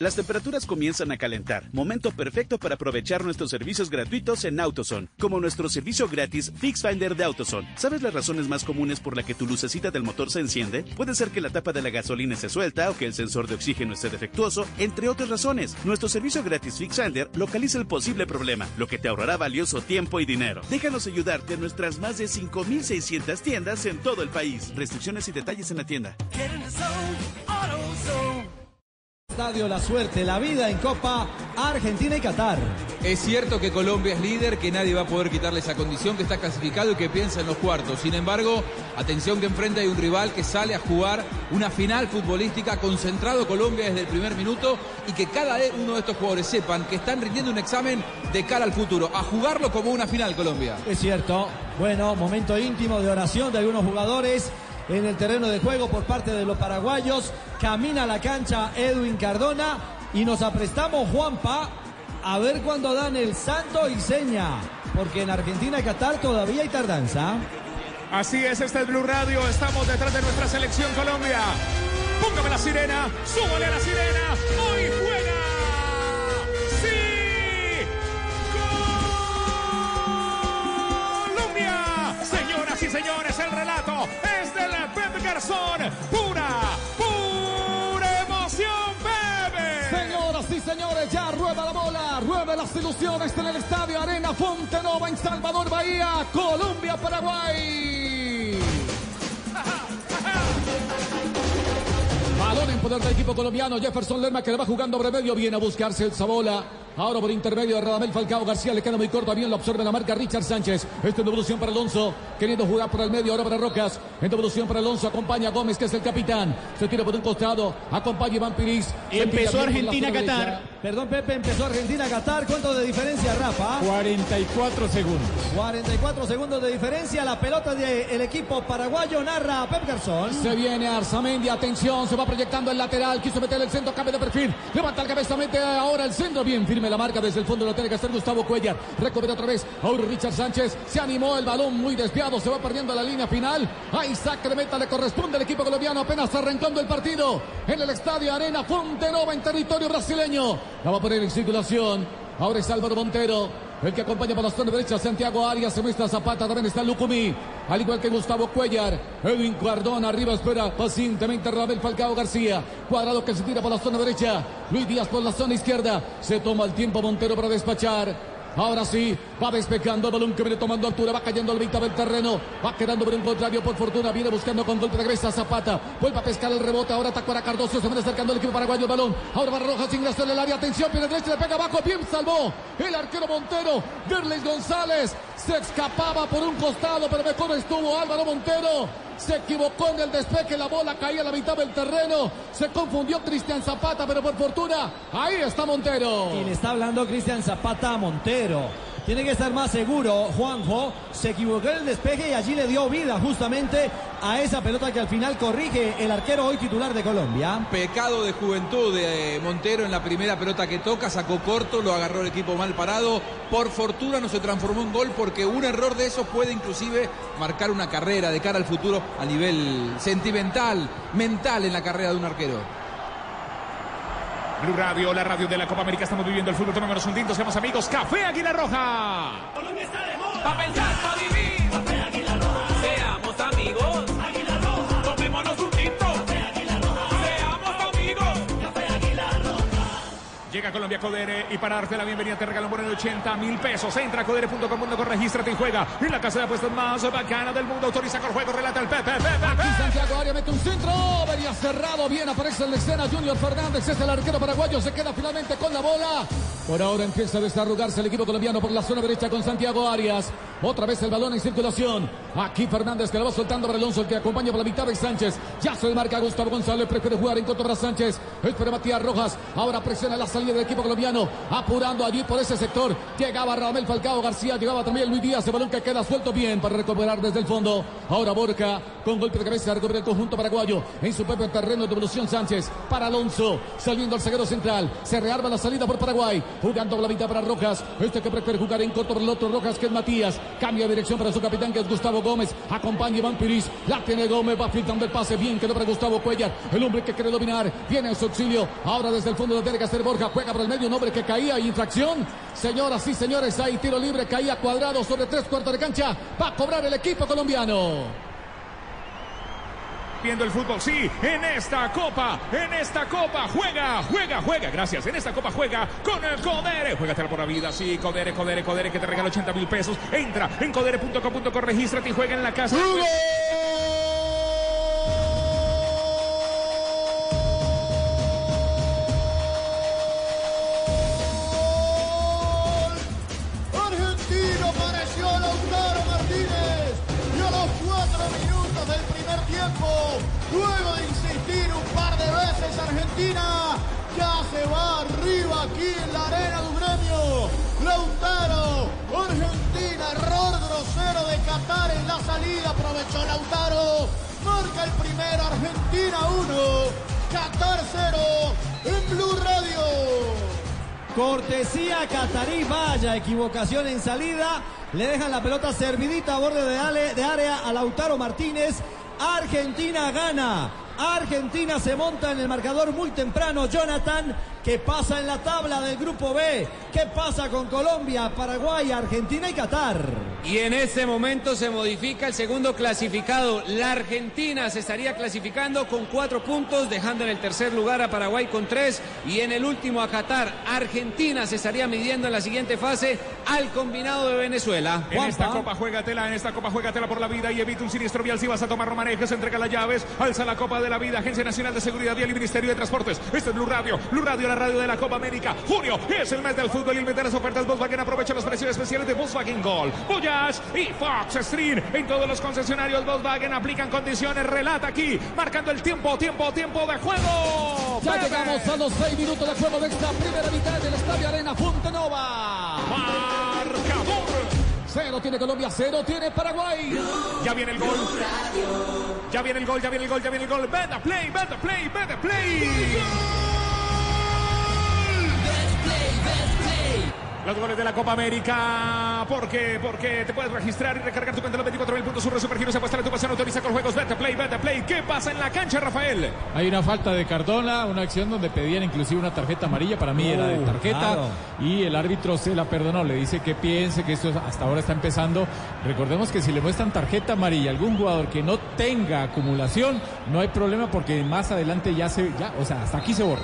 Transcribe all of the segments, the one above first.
Las temperaturas comienzan a calentar. Momento perfecto para aprovechar nuestros servicios gratuitos en AutoZone, como nuestro servicio gratis Fix Finder de AutoZone. ¿Sabes las razones más comunes por las que tu lucecita del motor se enciende? Puede ser que la tapa de la gasolina se suelta o que el sensor de oxígeno esté defectuoso, entre otras razones. Nuestro servicio gratis Fix Finder localiza el posible problema, lo que te ahorrará valioso tiempo y dinero. Déjanos ayudarte en nuestras más de 5.600 tiendas en todo el país. Restricciones y detalles en la tienda. Estadio La Suerte, la vida en Copa Argentina y Qatar. Es cierto que Colombia es líder, que nadie va a poder quitarle esa condición, que está clasificado y que piensa en los cuartos. Sin embargo, atención que enfrenta hay un rival que sale a jugar una final futbolística concentrado Colombia desde el primer minuto y que cada uno de estos jugadores sepan que están rindiendo un examen de cara al futuro, a jugarlo como una final Colombia. Es cierto. Bueno, momento íntimo de oración de algunos jugadores en el terreno de juego por parte de los paraguayos. Camina la cancha Edwin Cardona y nos aprestamos Juanpa a ver cuándo dan el santo y seña, porque en Argentina y Qatar todavía hay tardanza. Así es, este es Blue Radio, estamos detrás de nuestra selección Colombia. Póngame la sirena, súbale a la sirena, hoy juega. ¡Sí! ¡Colombia! Señoras y señores, el relato Pura, pura emoción, Pepe. Señoras y señores, ya rueda la bola, rueda las ilusiones en el estadio Arena Fontenova en Salvador Bahía, Colombia, Paraguay. Poder del equipo colombiano, Jefferson Lerma que le va jugando bremedio, viene a buscarse el Zabola. Ahora por intermedio de Radamel Falcao García le queda muy corto, bien lo absorbe la marca Richard Sánchez. Esto en devolución para Alonso, queriendo jugar por el medio, ahora para Rocas. En devolución para Alonso, acompaña a Gómez, que es el capitán. Se tira por un costado, acompaña a Iván Piris. Empezó Argentina-Qatar. Perdón, Pepe, empezó Argentina-Qatar. ¿Cuánto de diferencia, Rafa? 44 segundos. 44 segundos de diferencia. La pelota del equipo paraguayo narra Pep Garzón. Se viene Arzamendi, atención, se va proyectando el lateral, quiso meter el centro, cambio de perfil. Levanta el cabeza, mete ahora el centro, bien firme la marca desde el fondo, lo tiene que hacer Gustavo Cuellar. Recupera otra vez, ahora Richard Sánchez, se animó el balón muy desviado, se va perdiendo la línea final. A Isaac de meta le corresponde al equipo colombiano, apenas arrancando el partido en el estadio Arena Fontenova en territorio brasileño. La va a poner en circulación. Ahora es Álvaro Montero, el que acompaña por la zona derecha. Santiago Arias, se muestra Zapata, también está Lucumí, al igual que Gustavo Cuellar, Edwin Cardona, arriba espera pacientemente Rabel Falcao García, cuadrado que se tira por la zona derecha, Luis Díaz por la zona izquierda, se toma el tiempo Montero para despachar. Ahora sí, va despejando el balón que viene tomando altura, va cayendo al mitad del terreno, va quedando por un contrario, por fortuna, viene buscando con golpe cabeza Zapata, vuelve a pescar el rebote, ahora ataca para Cardoso, se viene acercando el equipo paraguayo el balón, ahora va Rojas ingresa en el área, atención, viene derecha, le pega abajo, bien salvó el arquero Montero, Derles González, se escapaba por un costado, pero mejor estuvo Álvaro Montero, se equivocó en el despeje, la bola caía a la mitad del terreno, se confundió Cristian Zapata, pero por fortuna, ahí está Montero. Y está hablando Cristian Zapata a Montero. Tiene que estar más seguro, Juanjo. Se equivocó en el despeje y allí le dio vida justamente a esa pelota que al final corrige el arquero hoy titular de Colombia. Pecado de juventud de Montero en la primera pelota que toca, sacó corto, lo agarró el equipo mal parado. Por fortuna no se transformó en gol porque un error de esos puede inclusive marcar una carrera de cara al futuro a nivel sentimental, mental en la carrera de un arquero. Blue Radio, la radio de la Copa América. Estamos viviendo el fútbol. Tomémonos un tinto, seamos amigos. Café Águila Roja. Colombia está de moda. Colombia Codere y para darte la bienvenida te regalan bono de 80 mil pesos. Entra a codere.com.co, regístrate y juega en la casa de apuestas más bacana del mundo. Autoriza con juego, relata el Pepe, Pepe, Aquí. Santiago Arias un centro, venía cerrado, bien aparece en la escena Junior Fernández, es el arquero paraguayo, se queda finalmente con la bola. Por ahora empieza a desarrugarse el equipo colombiano por la zona derecha con Santiago Arias. Otra vez el balón en circulación. Aquí Fernández que la va soltando para Alonso, el que acompaña por la mitad de Sánchez. Ya se marca Gustavo González, prefiere jugar en contra para Sánchez. Espera Matías Rojas. Ahora presiona la salida del equipo colombiano. Apurando allí por ese sector. Llegaba Ramel Falcao García, llegaba también Luis Díaz. El balón que queda suelto bien para recuperar desde el fondo. Ahora Borca con golpe de cabeza recupera el conjunto paraguayo. En su propio terreno de evolución Sánchez. Para Alonso. Saliendo al zaguero central. Se rearma la salida por Paraguay. Jugando la mitad para Rojas. Este que prefiere jugar en por el otro Rojas que es Matías. Cambia de dirección para su capitán que es Gustavo Gómez. Acompaña Iván Piris. La tiene Gómez. Va filtrando el pase. Bien quedó para Gustavo Cuellar. El hombre que quiere dominar. Viene en su auxilio. Ahora desde el fondo tiene que hacer Borja. Juega por el medio. Un hombre que caía. Infracción. Señoras y señores. Hay tiro libre. Caía cuadrado sobre tres cuartos de cancha. Va a cobrar el equipo colombiano viendo el fútbol, sí, en esta copa, en esta copa, juega, juega, juega, gracias, en esta copa juega con el Codere, juégatela por la vida, sí, Codere, Codere, Codere, que te regala 80 mil pesos, entra en codere.com.co, regístrate y juega en la casa. Salida, aprovechó Lautaro, marca el primero, Argentina 1, Qatar 0 en Blue Radio. Cortesía Catarí, vaya equivocación en salida. Le dejan la pelota servidita a borde de, ale- de área a Lautaro Martínez. Argentina gana. Argentina se monta en el marcador muy temprano. Jonathan, que pasa en la tabla del grupo B. ¿Qué pasa con Colombia, Paraguay, Argentina y Qatar? Y en este momento se modifica el segundo clasificado. La Argentina se estaría clasificando con cuatro puntos, dejando en el tercer lugar a Paraguay con tres y en el último a Qatar. Argentina se estaría midiendo en la siguiente fase al combinado de Venezuela. En esta copa juégatela, en esta copa juégatela por la vida y evita un siniestro vial si vas a tomar romanejes, entrega las llaves, alza la copa de la vida, Agencia Nacional de Seguridad Vial y Ministerio de Transportes. Este es Blue Radio, Blue Radio, la radio de la Copa América. Junio es el mes del fútbol y el mes de las ofertas Volkswagen. Aprovecha los precios especiales de Volkswagen Gol, Voyage y Fox Stream. En todos los concesionarios Volkswagen aplican condiciones. Relata aquí, marcando el tiempo, tiempo, tiempo de juego. Ya Bebe. llegamos a los seis minutos de juego de esta primera mitad del Estadio Arena Fontenova. Marcador. Cero tiene Colombia, cero tiene Paraguay. Ya viene el gol. Ya viene el gol, ya viene el gol, ya viene el gol. Vete play, vete play, vete play. Los goles de la Copa América. ¿Por qué? Porque te puedes registrar y recargar tu cuenta en los 24 mil puntos. Sur Supergiros apuesta tu pasión. Autoriza con juegos. Vete play, vete play. ¿Qué pasa en la cancha, Rafael? Hay una falta de Cardona, una acción donde pedían inclusive una tarjeta amarilla, para mí era de Uh, tarjeta, claro. y el árbitro se la perdonó, le dice que piense que esto hasta ahora está empezando. Recordemos que si le muestran tarjeta amarilla a algún jugador que no tenga acumulación, no hay problema porque más adelante ya se, ya, o sea, hasta aquí se borra.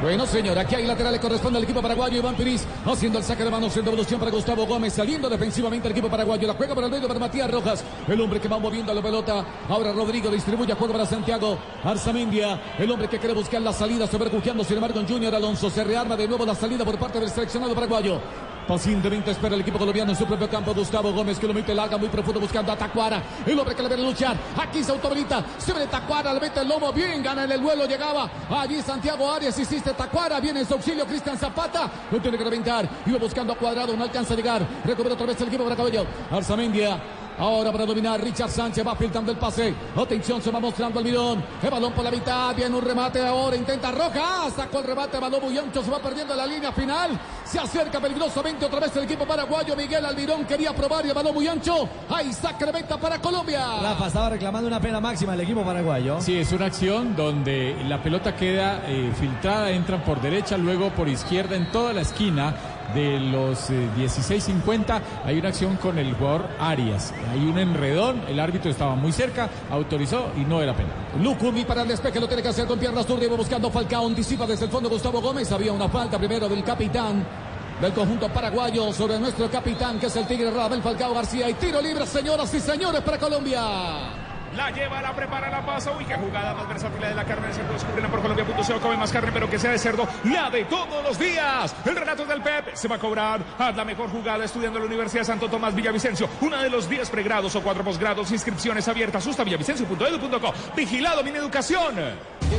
Bueno, señor, aquí hay lateral, le corresponde al equipo paraguayo. Iván Piris haciendo el saque de manos en devolución para Gustavo Gómez, saliendo defensivamente el equipo paraguayo. La juega por el medio para Matías Rojas, el hombre que va moviendo la pelota. Ahora Rodrigo distribuye juego para Santiago Arzamendia, el hombre que quiere buscar la salida, sobrecujeando sin embargo en Junior Alonso. Se rearma de nuevo la salida por parte del seleccionado paraguayo. Pacientemente espera el equipo colombiano en su propio campo. Gustavo Gómez que lo mete larga, muy profundo, buscando a Tacuara. El hombre que le viene a luchar. Aquí se autohabilita. Se viene Tacuara, le mete el lomo. Bien, gana en el vuelo. Llegaba allí Santiago Arias. Hiciste Tacuara. Viene en su auxilio Cristian Zapata. Lo tiene que reventar. Iba buscando a Cuadrado. No alcanza a llegar. Recupera otra vez el equipo para Cabello. Arzamendia. Ahora para dominar Richard Sánchez va filtrando el pase. Atención, se va mostrando el bidón. El balón por la mitad. Viene un remate ahora. Intenta Roja. Sacó el remate. Balón muy ancho. Se va perdiendo la línea final. Se acerca peligrosamente otra vez el equipo paraguayo. Miguel Almirón quería probar y el balón muy ancho. Ahí meta para Colombia. Rafa estaba reclamando una pena máxima el equipo paraguayo. Sí, es una acción donde la pelota queda eh, filtrada, entran por derecha, luego por izquierda en toda la esquina de los eh, 16.50 hay una acción con el jugador Arias. Hay un enredón, el árbitro estaba muy cerca, autorizó y no era penal. Lucumi para el despeje, lo tiene que hacer con piernas zurdas, iba buscando Falcao, anticipa desde el fondo Gustavo Gómez, había una falta primero del capitán del conjunto paraguayo sobre nuestro capitán que es el Tigre Rabel Falcao García y tiro libre señoras y señores para Colombia. La lleva, la prepara, la pasa. Uy, qué jugada más versátil de la carne de cerdo. Descubrirla por Colombia.co. Come más carne, pero que sea de cerdo. La de todos los días. El relato del Pep se va a cobrar. Haz la mejor jugada estudiando en la Universidad Santo Tomás Villavicencio. Una de los 10 pregrados o 4 posgrados. Inscripciones abiertas. Villavicencio.edu.co. Vigilado, mi educación.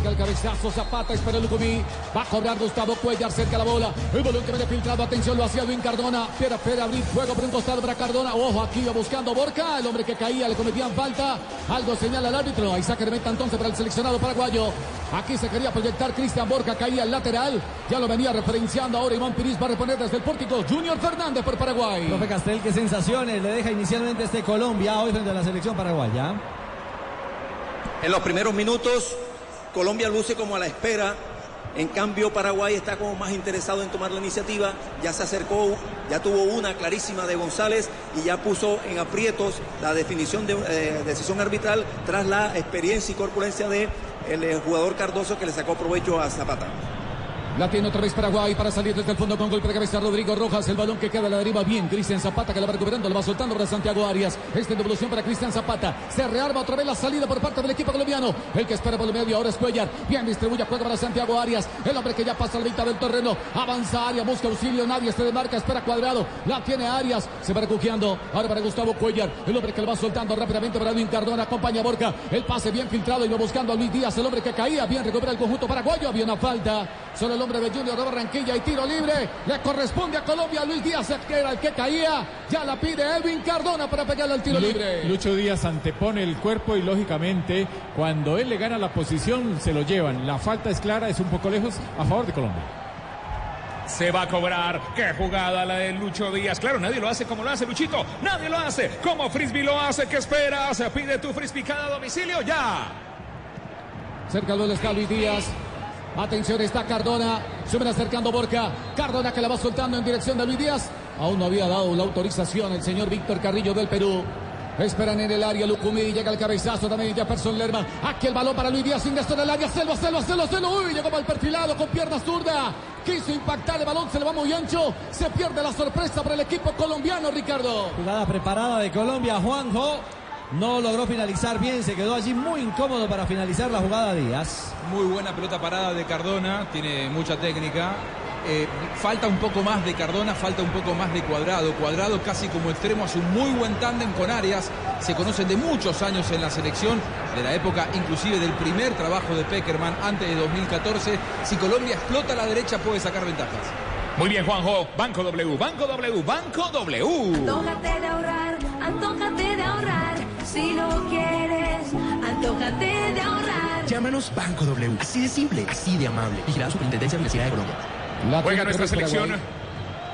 Llega el cabezazo, Zapata, espera Lucumí. Va a cobrar Gustavo Cuellar cerca la bola. El balón que viene filtrado, atención, lo hacía Edwin Cardona. Piera, Piera, abrir fuego por un costado para Cardona. Ojo, aquí va buscando Borca. El hombre que caía, le cometían falta. Algo señala al árbitro. Ahí saca de meta entonces para el seleccionado paraguayo. Aquí se quería proyectar Cristian Borca, caía al lateral. Ya lo venía referenciando ahora Iván Piris va a reponer desde el pórtico. Junior Fernández por Paraguay. Profe Castel, qué sensaciones le deja inicialmente este Colombia hoy frente a la selección paraguaya. En los primeros minutos, Colombia luce como a la espera. En cambio, Paraguay está como más interesado en tomar la iniciativa. Ya se acercó, ya tuvo una clarísima de González y ya puso en aprietos la definición de eh, decisión arbitral tras la experiencia y corpulencia de el eh, jugador Cardoso que le sacó provecho a Zapata. La tiene otra vez Paraguay para salir desde el fondo con golpe de cabeza Rodrigo Rojas. El balón que queda a la deriva bien. Cristian Zapata que la va recuperando, lo va soltando para Santiago Arias. Esta es devolución para Cristian Zapata. Se rearma otra vez la salida por parte del equipo colombiano. El que espera por el medio ahora es Cuellar. Bien distribuye juega para Santiago Arias. El hombre que ya pasa la mitad del terreno. Avanza Arias, busca auxilio. Nadie se demarca, espera cuadrado. La tiene Arias. Se va recujeando. Ahora para Gustavo Cuellar. El hombre que lo va soltando rápidamente para Edwin Cardona. Acompaña a Borca. El pase bien filtrado y va buscando a Luis Díaz. El hombre que caía. Bien recupera el conjunto paraguayo. Había una falta. Solo el hombre de Junior de Barranquilla y tiro libre. Le corresponde a Colombia. Luis Díaz que era el que caía. Ya la pide Edwin Cardona para pegarle al tiro Lu- libre. Lucho Díaz antepone el cuerpo y lógicamente cuando él le gana la posición se lo llevan. La falta es clara, es un poco lejos a favor de Colombia. Se va a cobrar. Qué jugada la de Lucho Díaz. Claro, nadie lo hace como lo hace Luchito. Nadie lo hace como Frisbee lo hace. ¿Qué esperas? Pide tu Frisbee cada domicilio ya. Cerca del está Luis Díaz. Atención, está Cardona. Se viene acercando Borca. Cardona que la va soltando en dirección de Luis Díaz. Aún no había dado la autorización el señor Víctor Carrillo del Perú. Esperan en el área Lucumí, llega el cabezazo también Jefferson Lerma. Aquí el balón para Luis Díaz, ingresó en el área, Selva, Selva, Selva, Selva. Uy, llegó mal perfilado con pierna zurda. Quiso impactar el balón, se le va muy ancho. Se pierde la sorpresa para el equipo colombiano, Ricardo. Jugada preparada de Colombia, Juanjo. No logró finalizar bien, se quedó allí muy incómodo para finalizar la jugada Díaz. Muy buena pelota parada de Cardona, tiene mucha técnica. Eh, falta un poco más de Cardona, falta un poco más de Cuadrado. Cuadrado casi como extremo hace un muy buen tándem con Arias. Se conocen de muchos años en la selección, de la época inclusive del primer trabajo de Peckerman antes de 2014. Si Colombia explota a la derecha puede sacar ventajas. Muy bien, Juanjo. Banco W, Banco W, Banco W. Antójate de ahorrar, antójate de ahorrar. Si lo quieres, antójate de ahorrar. Llámanos Banco W. Así de simple, así de amable. Vigilada Superintendencia de Universidad de Colombia. La Juega nuestra selección.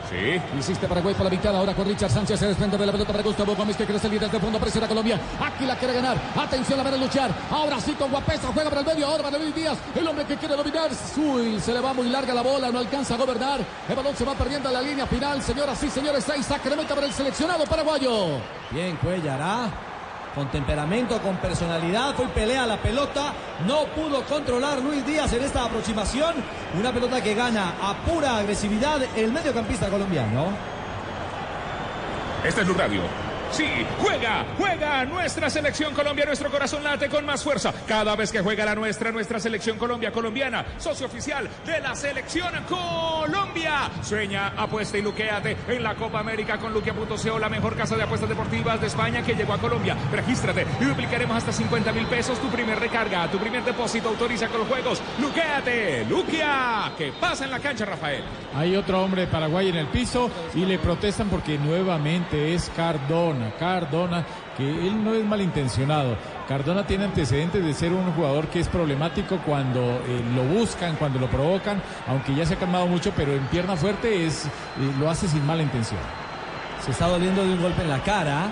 Sí. Insiste Paraguay por la mitad. Ahora con Richard Sánchez se desprende de la pelota para Gustavo Gómez que quiere salir desde el fondo. Presiona Colombia. Aquí la quiere ganar. Atención a ver a luchar. Ahora sí con Guapesa. Juega para el medio. Ahora para Luis Díaz. El hombre que quiere dominar. Uy, se le va muy larga la bola. No alcanza a gobernar. El balón se va perdiendo en la línea final. Señoras y señores, seis saque de meta para el seleccionado paraguayo. Bien, Cuellar, ¿ah? Con temperamento, con personalidad, fue pelea la pelota. No pudo controlar Luis Díaz en esta aproximación. Una pelota que gana a pura agresividad el mediocampista colombiano. Este es Blue Radio. Sí, juega, juega nuestra selección Colombia, nuestro corazón late con más fuerza. Cada vez que juega la nuestra, nuestra selección Colombia, colombiana, socio oficial de la selección Colombia. Sueña, apuesta y luqueate en la Copa América con luquea.co, la mejor casa de apuestas deportivas de España que llegó a Colombia. Regístrate y duplicaremos hasta 50 mil pesos tu primer recarga, tu primer depósito, autoriza con los juegos. Luqueate, luquea. ¿Qué pasa en la cancha, Rafael? Hay otro hombre de Paraguay en el piso y le protestan porque nuevamente es Cardona. Cardona, que él no es malintencionado. Cardona tiene antecedentes de ser un jugador que es problemático cuando eh, lo buscan, cuando lo provocan, aunque ya se ha calmado mucho, pero en pierna fuerte es, eh, lo hace sin mala intención. Se está doliendo de un golpe en la cara.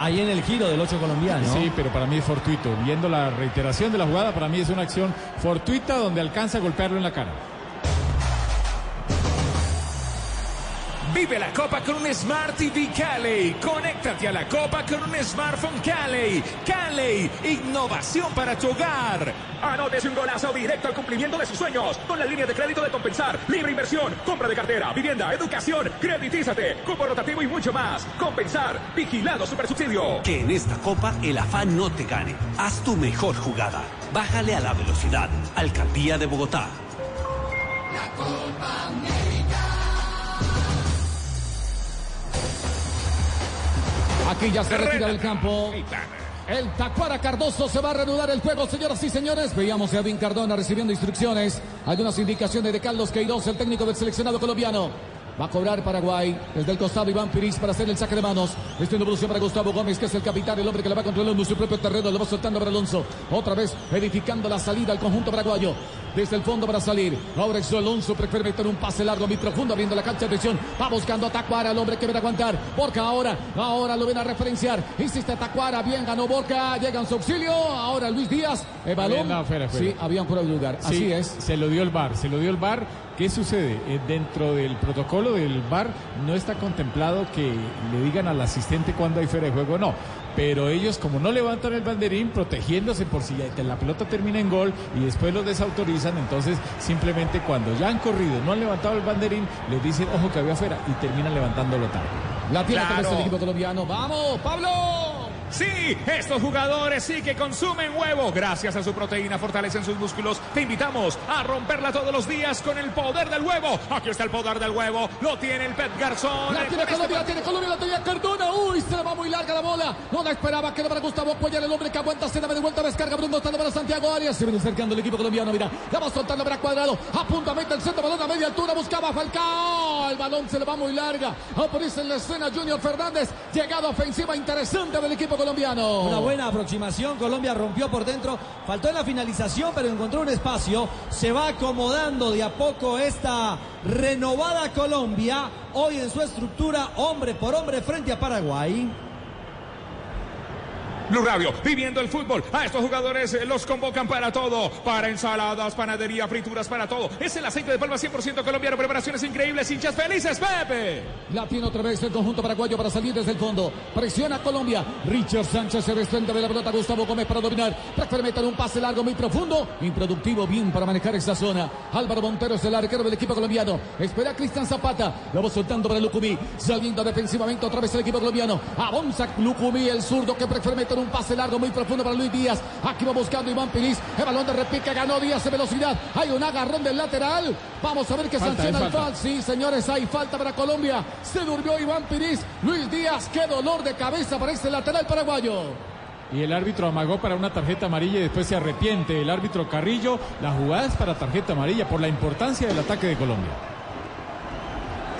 Ahí en el giro del 8 colombiano. Sí, pero para mí es fortuito. Viendo la reiteración de la jugada, para mí es una acción fortuita donde alcanza a golpearlo en la cara. Vive la Copa con un Smart TV Cali. Conéctate a la Copa con un smartphone Cali. Cali, innovación para tu hogar. Anótese un golazo directo al cumplimiento de sus sueños. Con la línea de crédito de compensar. Libre inversión, compra de cartera, vivienda, educación, creditízate, cupo rotativo y mucho más. Compensar, vigilado super subsidio. Que en esta copa el afán no te gane. Haz tu mejor jugada. Bájale a la velocidad. Alcaldía de Bogotá. La Copa Aquí ya se retira del campo. El Tacuara Cardoso se va a reanudar el juego, señoras y señores. Veíamos a Edwin Cardona recibiendo instrucciones. Algunas indicaciones de Carlos Queiroz, el técnico del seleccionado colombiano. Va a cobrar Paraguay desde el costado Iván Piris para hacer el saque de manos. Esto en evolución para Gustavo Gómez, que es el capitán, el hombre que le va controlando su propio terreno. Lo va soltando para Alonso. Otra vez edificando la salida al conjunto paraguayo. Desde el fondo para salir. Ahora es Alonso prefiere meter un pase largo, muy profundo, abriendo la cancha de atención. Va buscando a Tacuara, el hombre que debe aguantar. Borca ahora, ahora lo ven a referenciar. Insiste Tacuara, bien ganó Borca, llega en su auxilio. Ahora Luis Díaz, el balón. Había- no, fuera, fuera. Sí, había un de lugar. Sí, Así es. Se lo dio el VAR, se lo dio el VAR. ¿Qué sucede? Eh, dentro del protocolo del VAR no está contemplado que le digan al asistente cuando hay fuera de juego, no. Pero ellos, como no levantan el banderín, protegiéndose por si la pelota termina en gol y después los desautorizan, entonces simplemente cuando ya han corrido, no han levantado el banderín, les dicen, ojo que había fuera y terminan levantándolo tarde. La vez Claro. el equipo colombiano. ¡Vamos, Pablo! Sí, estos jugadores sí que consumen huevo. Gracias a su proteína fortalecen sus músculos. Te invitamos a romperla todos los días con el poder del huevo. Aquí está el poder del huevo. Lo tiene el Pet Garzón. La tiene este Colombia, la tiene Colombia, la tenía Cardona. Uy, se le va muy larga la bola. No la esperaba, queda para Gustavo Cuellar, el hombre que aguanta, se la de vuelta, descarga Bruno, está para Santiago Arias. Se viene acercando el equipo colombiano, mira. La va soltando para Cuadrado. A punta, mete el centro, balón a media altura, buscaba Falcao. El balón se le va muy larga. Aparece en la escena Junior Fernández. Llegada ofensiva interesante del equipo colombiano. Una buena aproximación, Colombia rompió por dentro, faltó en la finalización, pero encontró un espacio. Se va acomodando de a poco esta renovada Colombia, hoy en su estructura, hombre por hombre frente a Paraguay. Blue Radio, viviendo el fútbol. A estos jugadores eh, los convocan para todo. Para ensaladas, panadería, frituras, para todo. Es el aceite de palma 100% colombiano. Preparaciones increíbles, hinchas felices, Pepe. La tiene otra vez el conjunto paraguayo para salir desde el fondo. Presiona Colombia. Richard Sánchez se desprende de la pelota. Gustavo Gómez para dominar. Prefiere meter un pase largo muy profundo. Improductivo, bien para manejar esta zona. Álvaro Montero es el arquero del equipo colombiano. Espera a Cristian Zapata. Lo va soltando para Lucumí. Saliendo defensivamente otra vez el equipo colombiano. Avanza Lucumí, el zurdo que prefiere un pase largo muy profundo para Luis Díaz. Aquí va buscando Iván Pilis. El balón de repique ganó Díaz en velocidad. Hay un agarrón del lateral. Vamos a ver qué Falta, sanciona el falta. fal. Sí, señores, hay falta para Colombia. Se durmió Iván Piris. Luis Díaz, qué dolor de cabeza para este lateral paraguayo. Y el árbitro amagó para una tarjeta amarilla y después se arrepiente. El árbitro Carrillo, la jugada es para tarjeta amarilla por la importancia del ataque de Colombia.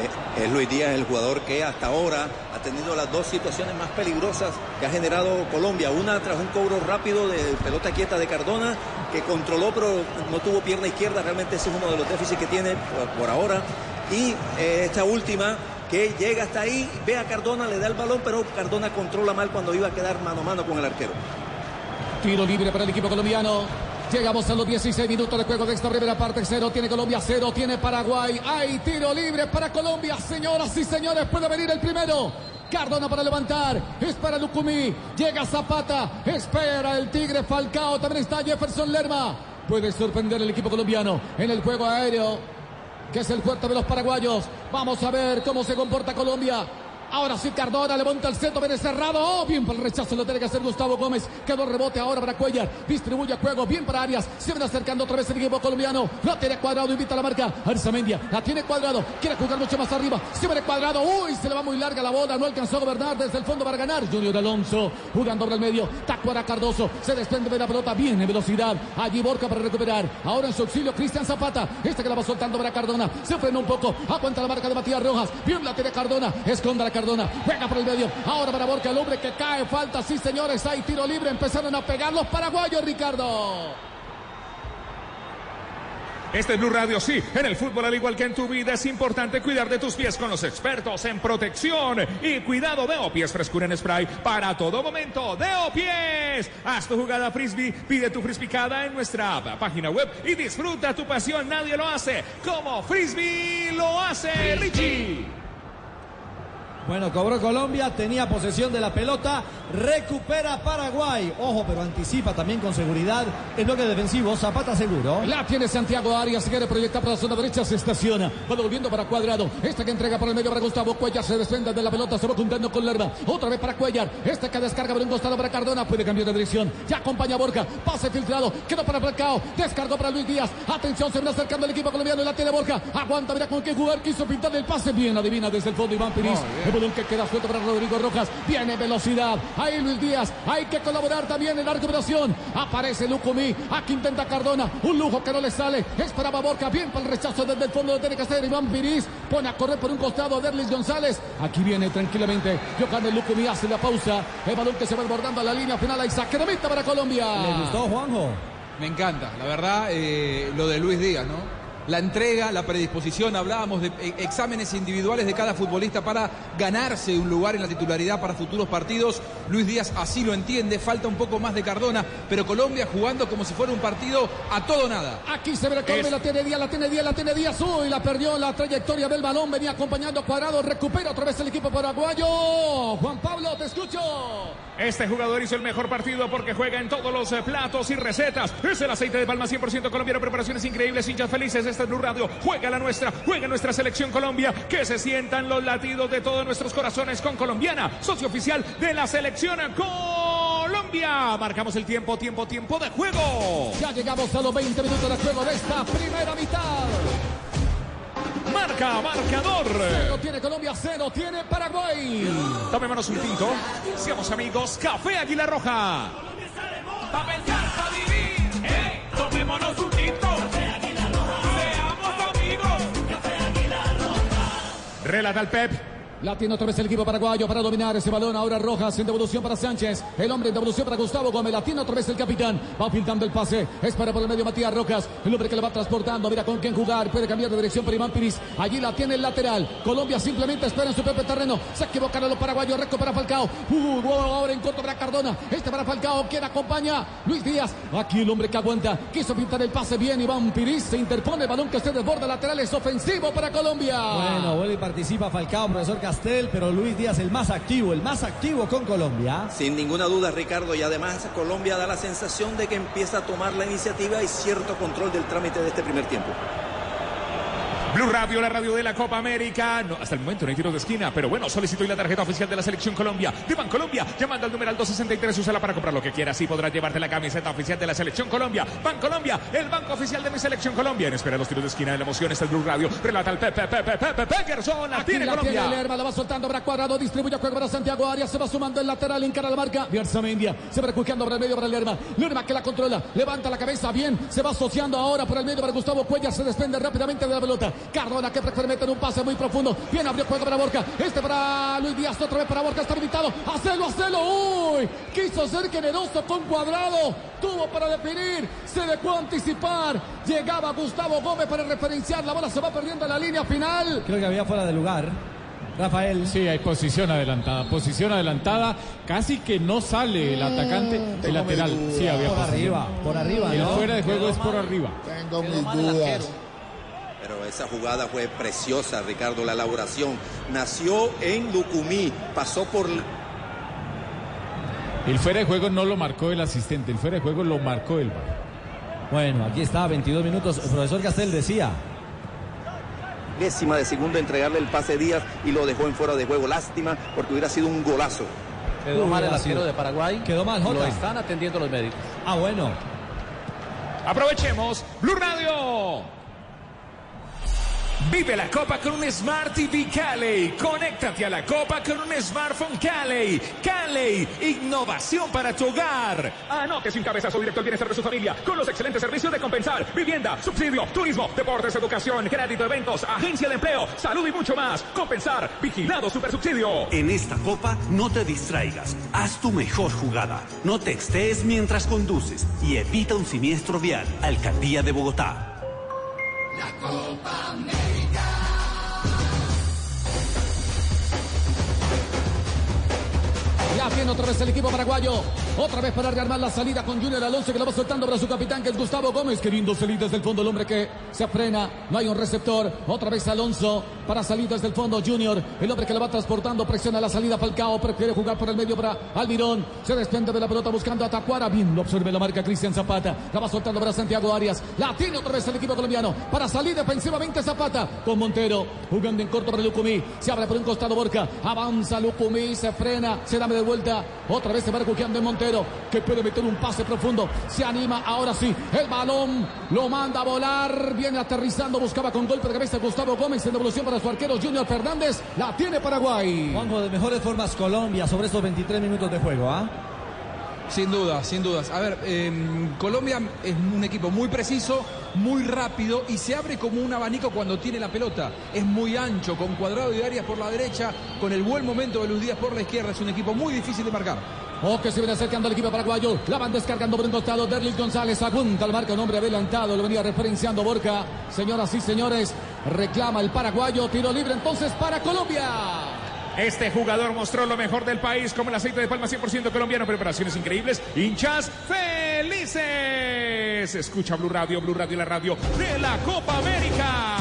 Eh, Es Luis Díaz el jugador que hasta ahora tenido las dos situaciones más peligrosas que ha generado Colombia. Una tras un cobro rápido de pelota quieta de Cardona, que controló pero no tuvo pierna izquierda. Realmente ese es uno de los déficits que tiene por, ahora. Y eh, esta última que llega hasta ahí, ve a Cardona, le da el balón, pero Cardona controla mal cuando iba a quedar mano a mano con el arquero. Tiro libre para el equipo colombiano. Llegamos a los 16 minutos de juego de esta primera parte. Cero tiene Colombia, cero tiene Paraguay. Hay tiro libre para Colombia. Señoras y señores, puede venir el primero. Cardona para levantar. Espera Lucumí. Llega Zapata. Espera el Tigre Falcao. También está Jefferson Lerma. Puede sorprender el equipo colombiano en el juego aéreo, que es el fuerte de los paraguayos. Vamos a ver cómo se comporta Colombia. Ahora sí, Cardona levanta el centro, viene cerrado. Oh, bien para el rechazo, lo tiene que hacer Gustavo Gómez. Quedó rebote ahora para Cuellar. Distribuye juego, bien para Arias. Se viene acercando otra vez el equipo colombiano. Lo tiene cuadrado, invita a la marca. Arzamendia, la tiene cuadrado. Quiere jugar mucho más arriba. Se viene cuadrado. Uy, se le va muy larga la bola. No alcanzó a gobernar desde el fondo para ganar. Junior Alonso jugando por el medio. Tacuara Cardoso. Se desprende de la pelota. Bien en velocidad. Allí Borca para recuperar. Ahora en su auxilio, Cristian Zapata. Este que la va soltando para Cardona. Se frenó un poco. Aguanta la marca de Matías Rojas. Bien la tiene Cardona. Esconda la Cardona. Juega por el medio. Ahora para Borca, el hombre que cae. Falta, sí, señores. Hay tiro libre. Empezaron a pegar los paraguayos, Ricardo. Este es Blue Radio, sí. En el fútbol, al igual que en tu vida, es importante cuidar de tus pies con los expertos en protección y cuidado de Opies Frescura en Spray para todo momento. De Opies. Haz tu jugada frisbee, pide tu frisbicada en nuestra página web y disfruta tu pasión. Nadie lo hace como Frisbee lo hace, Richie. Bueno, cobró Colombia, tenía posesión de la pelota, recupera Paraguay. Ojo, pero anticipa también con seguridad el bloque defensivo. Zapata seguro. La tiene Santiago Arias, se quiere proyectar para la zona derecha, se estaciona. Va volviendo para Cuadrado. Esta que entrega por el medio para Gustavo Cuellar, se desprende de la pelota, se va juntando con Lerma. Otra vez para Cuellar. Esta que descarga por un costado para Cardona, puede cambiar de dirección. Ya acompaña a Borja, pase filtrado, quedó para Falcao, descargó para Luis Díaz. Atención, se viene acercando el equipo colombiano y la tiene Borja. Aguanta, mira con qué jugar, quiso pintar el pase. Bien, adivina desde el fondo Iván Piris. Balón que queda suelto para Rodrigo Rojas. Viene velocidad. Ahí Luis Díaz. Hay que colaborar también en la recuperación. Aparece Lucumí. Aquí intenta Cardona. Un lujo que no le sale. Esperaba Borja. Bien para el rechazo desde el fondo. Lo tiene que hacer Iván Piris. Pone a correr por un costado a Derlis González. Aquí viene tranquilamente. Johan Lucumí hace la pausa. El balón que se va desbordando a la línea final. Hay saque de meta para Colombia. ¿Le gustó, Juanjo? Me encanta, la verdad, eh, lo de Luis Díaz, ¿no? La entrega, la predisposición, hablábamos de eh, exámenes individuales de cada futbolista para ganarse un lugar en la titularidad para futuros partidos. Luis Díaz así lo entiende, falta un poco más de Cardona, pero Colombia jugando como si fuera un partido a todo nada. Aquí se ve la la tiene Díaz, la tiene Díaz, la tiene Díaz. Uy, la perdió la trayectoria del balón. Venía acompañando a Cuadrado. Recupera otra vez el equipo paraguayo. Juan Pablo, te escucho. Este jugador hizo el mejor partido porque juega en todos los eh, platos y recetas. Es el aceite de palma 100% colombiano. Preparaciones increíbles, hinchas felices. Esta es Blue Radio. Juega la nuestra, juega nuestra selección Colombia. Que se sientan los latidos de todos nuestros corazones con Colombiana. Socio oficial de la selección Colombia. Marcamos el tiempo, tiempo, tiempo de juego. Ya llegamos a los 20 minutos de juego de esta primera mitad. Marca, marcador. Cero tiene Colombia, cero tiene Paraguay. Tomémonos un tinto. Seamos amigos. Café Águila Roja. Pa' pensar, pa' vivir. ¡Ey! Tomémonos un Relata el Pep. La tiene otra vez el equipo paraguayo para dominar ese balón. Ahora Rojas en devolución para Sánchez. El hombre en devolución para Gustavo Gómez. La tiene otra vez el capitán. Va filtrando el pase. Es para por el medio Matías Rojas. El hombre que le va transportando. Mira con quién jugar. Puede cambiar de dirección para Iván Piris. Allí la tiene el lateral. Colombia simplemente espera en su propio terreno. Se equivocaron los paraguayos. Recupera Falcao. Uh, wow, ahora en corto para Cardona. Este para Falcao. Quien acompaña? Luis Díaz. Aquí el hombre que aguanta. Quiso pintar el pase bien. Iván Piris se interpone. El balón que se desborda lateral. Es ofensivo para Colombia. Bueno, vuelve y participa Falcao, profesor Castel, pero Luis Díaz el más activo, el más activo con Colombia. Sin ninguna duda, Ricardo, y además Colombia da la sensación de que empieza a tomar la iniciativa y cierto control del trámite de este primer tiempo. Blue Radio, la radio de la Copa América. No, hasta el momento no hay tiros de esquina, pero bueno, solicito hoy la tarjeta oficial de la Selección Colombia. De Colombia, llamando al numeral 263, úsala para comprar lo que quieras y podrás llevarte la camiseta oficial de la Selección Colombia. Colombia, el banco oficial de mi Selección Colombia. En espera de los tiros de esquina de la emoción, está el Blue Radio. Relata el Pepe, Pepe, Pepe, Peterson. La tiene Colombia. tiene Lerma, la va soltando para Cuadrado, distribuye juego para Santiago Arias, se va sumando el lateral, encara la marca, Mendia, se va recuqueando para el medio para Lerma, Lerma que la controla, levanta la cabeza bien, se va asociando ahora por el medio para Gustavo Cuellar, se desprende rápidamente de la pelota, Cardona que prefiere meter un pase muy profundo, bien abrió juego para Borja, este para Luis Díaz, otra vez para Borja, está habilitado, hacelo, hacelo, uy, quiso ser generoso con Cuadrado, tuvo para definir, se dejó anticipar, llegaba Gustavo Gómez para referenciar, la bola se va perdiendo en la línea final, Creo que había fuera de lugar. Rafael. Sí, hay posición adelantada. Posición adelantada. Casi que no sale el atacante. El lateral. Sí, había Por posición. arriba, por arriba, El ¿no? fuera de juego es por arriba. Tengo mis dudas. Pero esa jugada fue preciosa, Ricardo. La elaboración nació en Lucumí, pasó por El fuera de juego no lo marcó el asistente. El fuera de juego lo marcó el VAR. Bueno, aquí está, 22 minutos. El profesor Castel decía. décima de segundo entregarle el pase Díaz y lo dejó en fuera de juego. Lástima porque hubiera sido un golazo. Quedó mal el arquero de Paraguay. Quedó mal, Jota. Lo están atendiendo los médicos. Ah, bueno. Aprovechemos Blue Radio. Vive la Copa con un Smart TV Cali. Conéctate a la Copa con un smartphone Cali. Cali, innovación para tu hogar. Anote sin cabezazo directo al bienestar de su familia con los excelentes servicios de compensar, vivienda, subsidio, turismo, deportes, educación, crédito, eventos, agencia de empleo, salud y mucho más. Compensar, vigilado super subsidio. En esta copa no te distraigas, haz tu mejor jugada, no textees mientras conduces y evita un siniestro vial. Alcaldía de Bogotá. Ya tiene otra vez el equipo paraguayo. Otra vez para rearmar la salida con Junior Alonso que la va soltando para su capitán que es Gustavo Gómez. Queriendo salir desde el fondo el hombre que se frena. No hay un receptor. Otra vez Alonso para salir desde el fondo Junior. El hombre que la va transportando. Presiona la salida Falcao. Prefiere jugar por el medio para Almirón. Se desprende de la pelota buscando a Tacuara. Bien lo absorbe la marca Cristian Zapata. La va soltando para Santiago Arias. La tiene otra vez el equipo colombiano. Para salir defensivamente Zapata con Montero. Jugando en corto para Lucumí. Se abre por un costado Borca. Avanza Lucumí. Se frena. Se da de vuelta. Otra vez se va refugiando en Montero. Que puede meter un pase profundo. Se anima. Ahora sí. El balón lo manda a volar. Viene aterrizando. Buscaba con golpe de cabeza Gustavo Gómez. En devolución para su arquero Junior Fernández. La tiene Paraguay. Juanjo, de mejores formas Colombia sobre estos 23 minutos de juego, ¿ah? Sin dudas, sin dudas. A ver, eh, Colombia es un equipo muy preciso, muy rápido y se abre como un abanico cuando tiene la pelota. Es muy ancho, con cuadrado y áreas por la derecha, con el buen momento de Luis Díaz por la izquierda. Es un equipo muy difícil de marcar. O que se viene acercando el equipo paraguayo. La van descargando por un costado. Derlis González apunta al marca. Un hombre adelantado. Lo venía referenciando Borca. Señoras y señores, reclama el paraguayo. Tiro libre entonces para Colombia. Este jugador mostró lo mejor del país como el aceite de palma 100% colombiano. Preparaciones increíbles. Hinchas felices. Escucha Blue Radio, Blue Radio, la radio de la Copa América.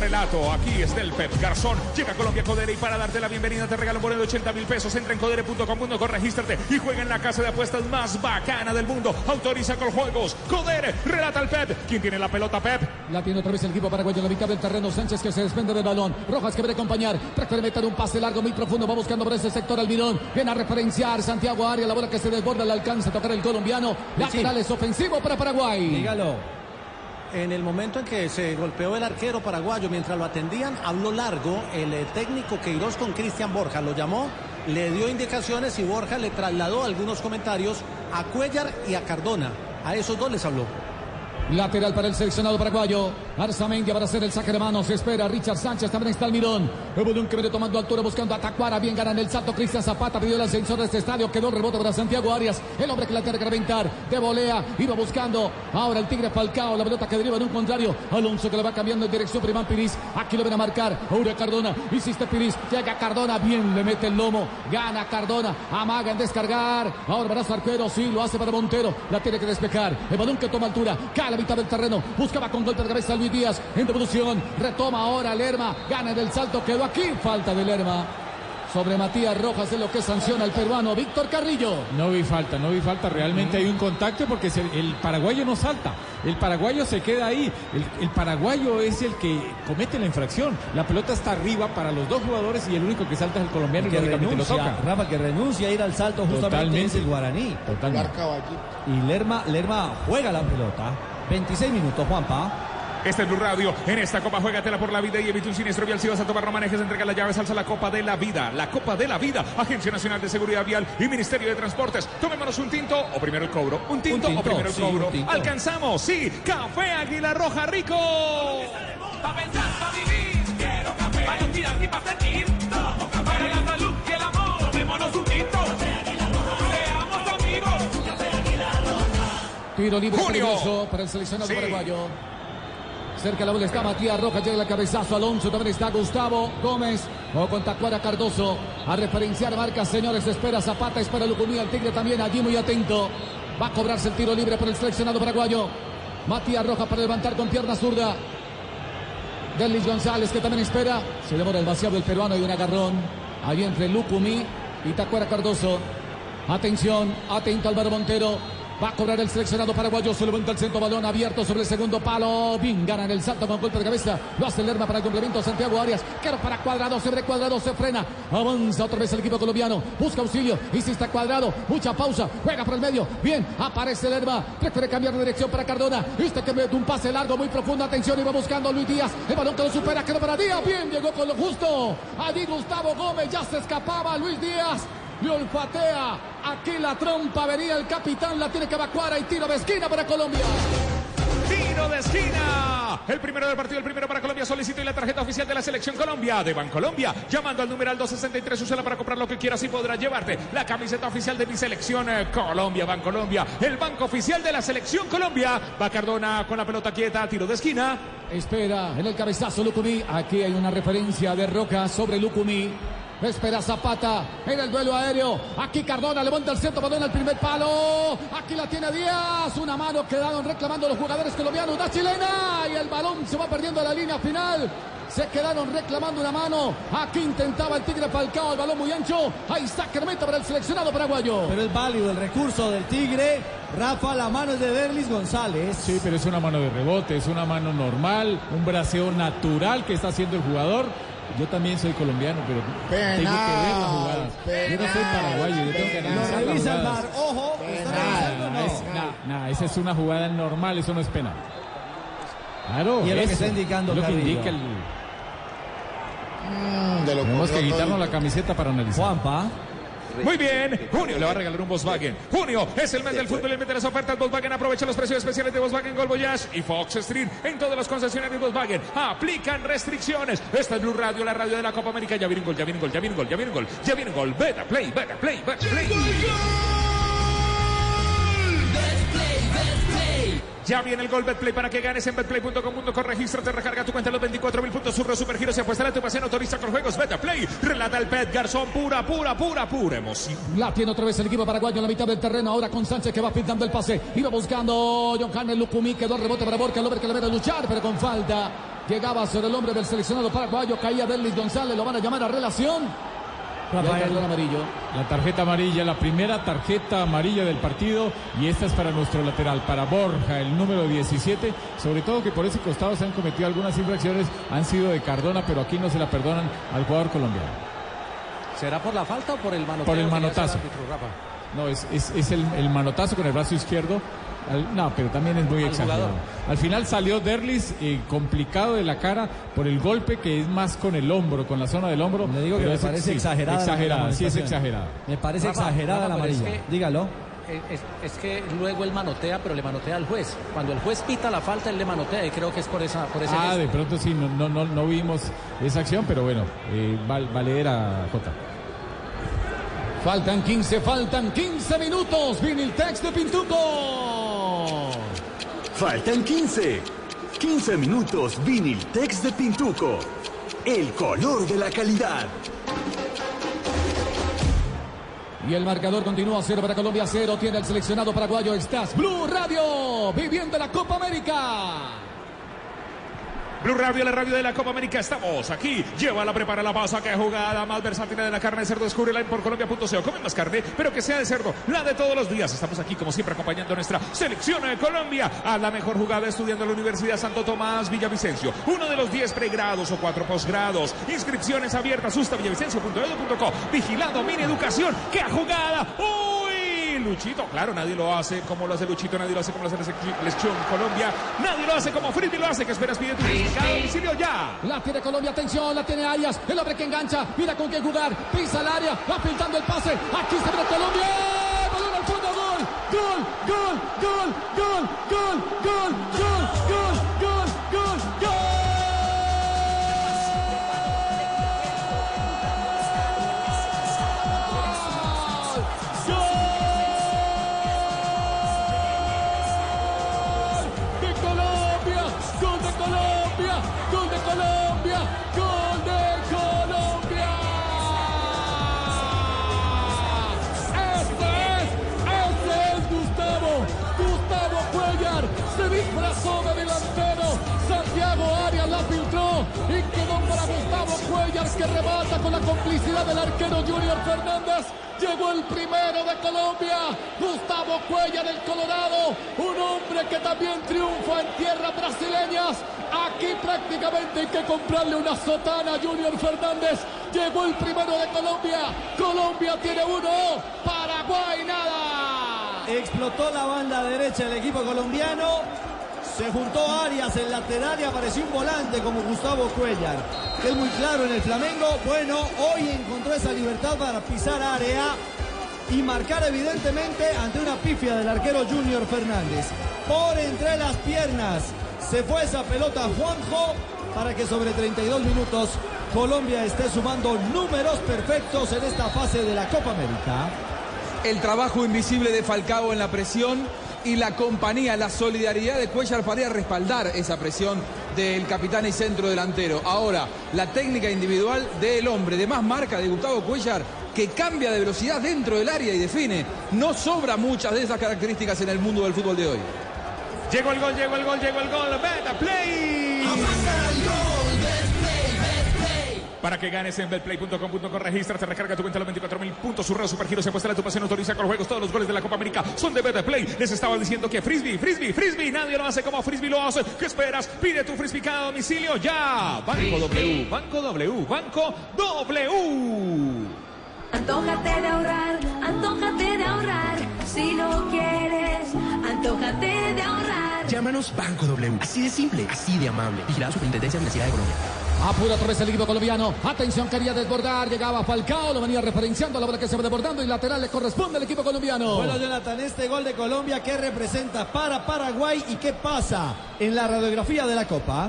El relato aquí es del Pep Garzón. Llega a Colombia Codere y para darte la bienvenida te regalo por el 80 mil pesos. Entra en codere.com.co, regístrate y juega en la casa de apuestas más bacana del mundo. Autoriza con juegos. Codere, relata el Pep. ¿Quién tiene la pelota, Pep? La tiene otra vez el equipo paraguayo en la mitad del terreno. Sánchez que se desprende del balón. Rojas que a acompañar. Prefiere meter un pase largo, muy profundo. Va buscando por ese sector Almirón. Viene a referenciar Santiago Arias. La bola que se desborda le alcanza a tocar el colombiano. Lateral es ofensivo para Paraguay. Dígalo. En el momento en que se golpeó el arquero paraguayo mientras lo atendían, habló largo el eh, técnico Queiroz con Cristian Borja. Lo llamó, le dio indicaciones y Borja le trasladó algunos comentarios a Cuellar y a Cardona. A esos dos les habló. Lateral para el seleccionado paraguayo. Arzamendia para hacer el saque de manos. Espera Richard Sánchez. También está Almirón. Evolución que viene tomando altura buscando a Tacuara. Bien ganan el salto. Cristian Zapata pidió el ascensor de este estadio. Quedó el rebote para Santiago Arias. El hombre que la tiene que reventar. De volea. Iba buscando. Ahora el Tigre Falcao. La pelota que deriva en un contrario. Alonso que le va cambiando en dirección. Primán Piris. Aquí lo ven a marcar. Ahora Cardona. Hiciste Piris. Llega Cardona. Bien le mete el lomo. Gana Cardona. Amaga en descargar. Ahora brazo arquero. Sí, lo hace para Montero. La tiene que despejar. El balón que toma altura. Cae a la mitad del terreno. Buscaba con golpe de cabeza Luis Díaz. En devolución. Retoma ahora Lerma. Gana del salto. Quedó aquí. Falta de Lerma. Sobre Matías Rojas es lo que sanciona el peruano Víctor Carrillo. No vi falta, no vi falta. Realmente hay un contacto porque se- el paraguayo no salta. El paraguayo se queda ahí. El, el paraguayo es el que comete la infracción. La pelota está arriba para los dos jugadores y el único que salta es el colombiano y que lo renuncia, toca. Rafa, que renuncia a ir al salto justamente Totalmente. es el guaraní. Totalmente. Y Lerma, Lerma juega la pelota. 26 minutos, Juanpa. Este es Blue Radio. En esta copa, juégatela por la vida y evita un siniestro vial. Si vas a tomar Romanejes, entrega las llaves, alza la Copa de la Vida. La Copa de la Vida. Agencia Nacional de Seguridad Vial y Ministerio de Transportes. Tomémonos un tinto o primero el cobro. ¿Un tinto, tinto, o primero el sí, cobro? Alcanzamos, sí. Café Águila Roja Rico. Pa' pensar, pa' vivir, quiero café. Para inspirar y pa' sentir, Tiro libre peligroso para el seleccionado Sí. paraguayo. Cerca de la bola está Matías Rojas, llega el cabezazo Alonso, también está Gustavo Gómez, o con Tacuara Cardoso, a referenciar marcas, señores, espera Zapata, espera Lucumí, el Tigre también allí muy atento, va a cobrarse el tiro libre por el seleccionado paraguayo, Matías Rojas para levantar con pierna zurda, Delis González que también espera, se demora el vaciado el peruano y un agarrón, ahí entre Lucumí y Tacuara Cardoso, atención, atento Álvaro Montero, Va a cobrar el seleccionado paraguayo. Se levanta el centro balón abierto sobre el segundo palo. Bien, gana en el salto con golpe de cabeza. Lo hace Lerma para el complemento. Santiago Arias. Caro para cuadrado. Sobre cuadrado se frena. Avanza otra vez el equipo colombiano. Busca auxilio. Insiste cuadrado. Mucha pausa. Juega por el medio. Bien, aparece Lerma. Prefiere cambiar de dirección para Cardona. Este que mete un pase largo muy profundo. Atención, iba buscando Luis Díaz. El balón que lo supera. Quedó para Díaz. Bien, llegó con lo justo. Allí Gustavo Gómez. Ya se escapaba Luis Díaz. Le olfatea. Aquí la trompa venía el capitán. La tiene que evacuar. Hay tiro de esquina para Colombia. Tiro de esquina. El primero del partido, el primero para Colombia. Solicito y la tarjeta oficial de la Selección Colombia de Bancolombia. Llamando al numeral 263, úsala para comprar lo que quieras y podrás llevarte la camiseta oficial de mi selección eh, Colombia, Bancolombia. El banco oficial de la Selección Colombia. Va Cardona con la pelota quieta, tiro de esquina. Espera en el cabezazo Lucumí. Aquí hay una referencia de Roca sobre Lucumí. Espera Zapata en el duelo aéreo. Aquí Cardona levanta el centro, balón al primer palo. Aquí la tiene Díaz. Una mano quedaron reclamando los jugadores colombianos. Da chilena y el balón se va perdiendo a la línea final. Se quedaron reclamando una mano. Aquí intentaba el Tigre Falcao. El balón muy ancho. Ahí está Carmeta para el seleccionado paraguayo. Pero es válido el recurso del Tigre. Rafa, la mano es de Derlis González. Sí, pero es una mano de rebote, es una mano normal, un braseo natural que está haciendo el jugador. Yo también soy colombiano, pero tengo que ver las jugadas. Yo no soy paraguayo, yo tengo que analizar las jugadas. Ojo, no. esa es una jugada normal, eso no es penal. Claro, Y es lo que está indicando lo que indica el... Mm, de lo Tenemos que quitarnos la camiseta para analizar. Juanpa. Muy bien, Junio le va a regalar un Volkswagen. Junio es el mes del fútbol y de las ofertas Volkswagen. Aprovecha los precios especiales de Volkswagen Gol Voyage y Fox Street en todos los concesionarios Volkswagen. Aplican restricciones. Esta es Blue Radio, la radio de la Copa América. Ya viene un gol, ya viene un gol, ya viene un gol, ya viene un gol, ya viene un gol. Beta play, beta play, beta play. Ya viene el gol Betplay para que ganes en betplay.com.co. Regístrate, recarga tu cuenta en los 24 mil puntos. Surro, supergiros y apuesta a tu pasión. Autoriza con juegos Betplay. Relata el Pet Garzón. Pura, pura, pura, pura emoción. La tiene otra vez el equipo paraguayo en la mitad del terreno. Ahora con Sánchez que va pintando el pase. Iba buscando Johannes Lucumí. Quedó el rebote para Borja. El hombre que le viene a luchar, pero con falta. Llegaba sobre el hombre del seleccionado paraguayo. Caía Derlis González. Lo van a llamar a relación. Rafael. amarillo. La tarjeta amarilla, la primera tarjeta amarilla del partido y esta es para nuestro lateral, para Borja, el número 17, sobre todo que por ese costado se han cometido algunas infracciones, han sido de Cardona, pero aquí no se la perdonan al jugador colombiano. ¿Será por la falta o por el manoteo? Por el manotazo. No, es, es, es el, el manotazo con el brazo izquierdo. Al- no, pero también es muy Al exagerado. jugador. Al final salió Derlis eh, complicado de la cara por el golpe que es más con el hombro, con la zona del hombro. Le digo que me es- parece sí, exagerada. la sí es exagerada. Me parece Rafa, exagerada Rafa, la es amarilla. que- Dígalo. Es, es que luego él manotea, pero le manotea al juez. Cuando el juez pita la falta, él le manotea y creo que es por esa por ese Ah, gesto. de pronto sí, no, no, no, no vimos esa acción, pero bueno, eh, val- valedera Jota. Faltan 15, faltan 15 minutos. Viene el text de Pintuco. Faltan 15. 15 minutos Viniltex de Pintuco. El color de la calidad. Y el marcador continúa 0 para Colombia, 0 tiene el seleccionado paraguayo. Estás Blue Radio, viviendo la Copa América. Blue Radio, la radio de la Copa América. Estamos aquí. Llévala, prepara la pasa. Que jugada más versátil de la carne de cerdo. Descúbrela en porcolombia.co. Come más carne, pero que sea de cerdo. La de todos los días. Estamos aquí, como siempre, acompañando a nuestra selección de Colombia. A la mejor jugada estudiando en la Universidad Santo Tomás Villavicencio. Uno de los 10 pregrados o 4 posgrados. Inscripciones abiertas. Sustavillavicencio.edu.co. Vigilando Mini Educación. ¡Qué jugada! ¡Uy! Luchito, claro, nadie lo hace como lo hace Luchito, nadie lo hace como lo hace la selección Colombia, nadie lo hace como Frisbee lo hace, que esperas pide tu domicilio ya. La tiene Colombia, atención, la tiene Arias, el hombre que engancha, mira con quién jugar, pisa el área, va pintando el pase, aquí se ve Colombia, balón al fondo, gol, gol, gol, gol, gol, gol, gol, gol, gol, que remata con la complicidad del arquero Junior Fernández. Llegó el primero de Colombia, Gustavo Cuellar del Colorado, un hombre que también triunfa en tierras brasileñas. Aquí prácticamente hay que comprarle una sotana a Junior Fernández. Llegó el primero de Colombia, Colombia tiene uno, Paraguay nada. Explotó la banda derecha del equipo colombiano. Se juntó Arias el lateral y apareció un volante como Gustavo Cuellar. Que es muy claro en el Flamengo. Bueno, hoy encontró esa libertad para pisar área y marcar evidentemente ante una pifia del arquero Junior Fernández. Por entre las piernas se fue esa pelota Juanjo para que sobre 32 minutos Colombia esté sumando números perfectos en esta fase de la Copa América. El trabajo invisible de Falcao en la presión y la compañía, la solidaridad de Cuellar para respaldar esa presión del capitán y centro delantero. Ahora, la técnica individual del hombre de más marca de Gustavo Cuellar que cambia de velocidad dentro del área y define. No sobra muchas de esas características en el mundo del fútbol de hoy. Llegó el gol, llegó el gol, llegó el gol. Beta Play. Para que ganes en betplay.com.co, regístrate, recarga tu cuenta a los 24 mil puntos. Surreo Supergiro se apuesta la tu pasión, autoriza con los juegos. Todos los goles de la Copa América son de Betplay. Les estaba diciendo que Frisbee, Frisbee, Frisbee. Nadie lo hace como Frisbee lo hace. ¿Qué esperas? Pide tu Frisbee cada domicilio ya. Banco W, Banco W, Banco W. Antójate de ahorrar, antójate de ahorrar. Si lo quieres, antójate de ahorrar. Llámanos Banco W. Así de simple, así de amable. Vigilada Superintendencia Financiera de Colombia. Apura otra vez el equipo colombiano. Atención, quería desbordar. Llegaba Falcao, lo venía referenciando. La bola que se va desbordando y lateral le corresponde al equipo colombiano. Bueno, Jonathan, este gol de Colombia, ¿qué representa para Paraguay y qué pasa en la radiografía de la Copa?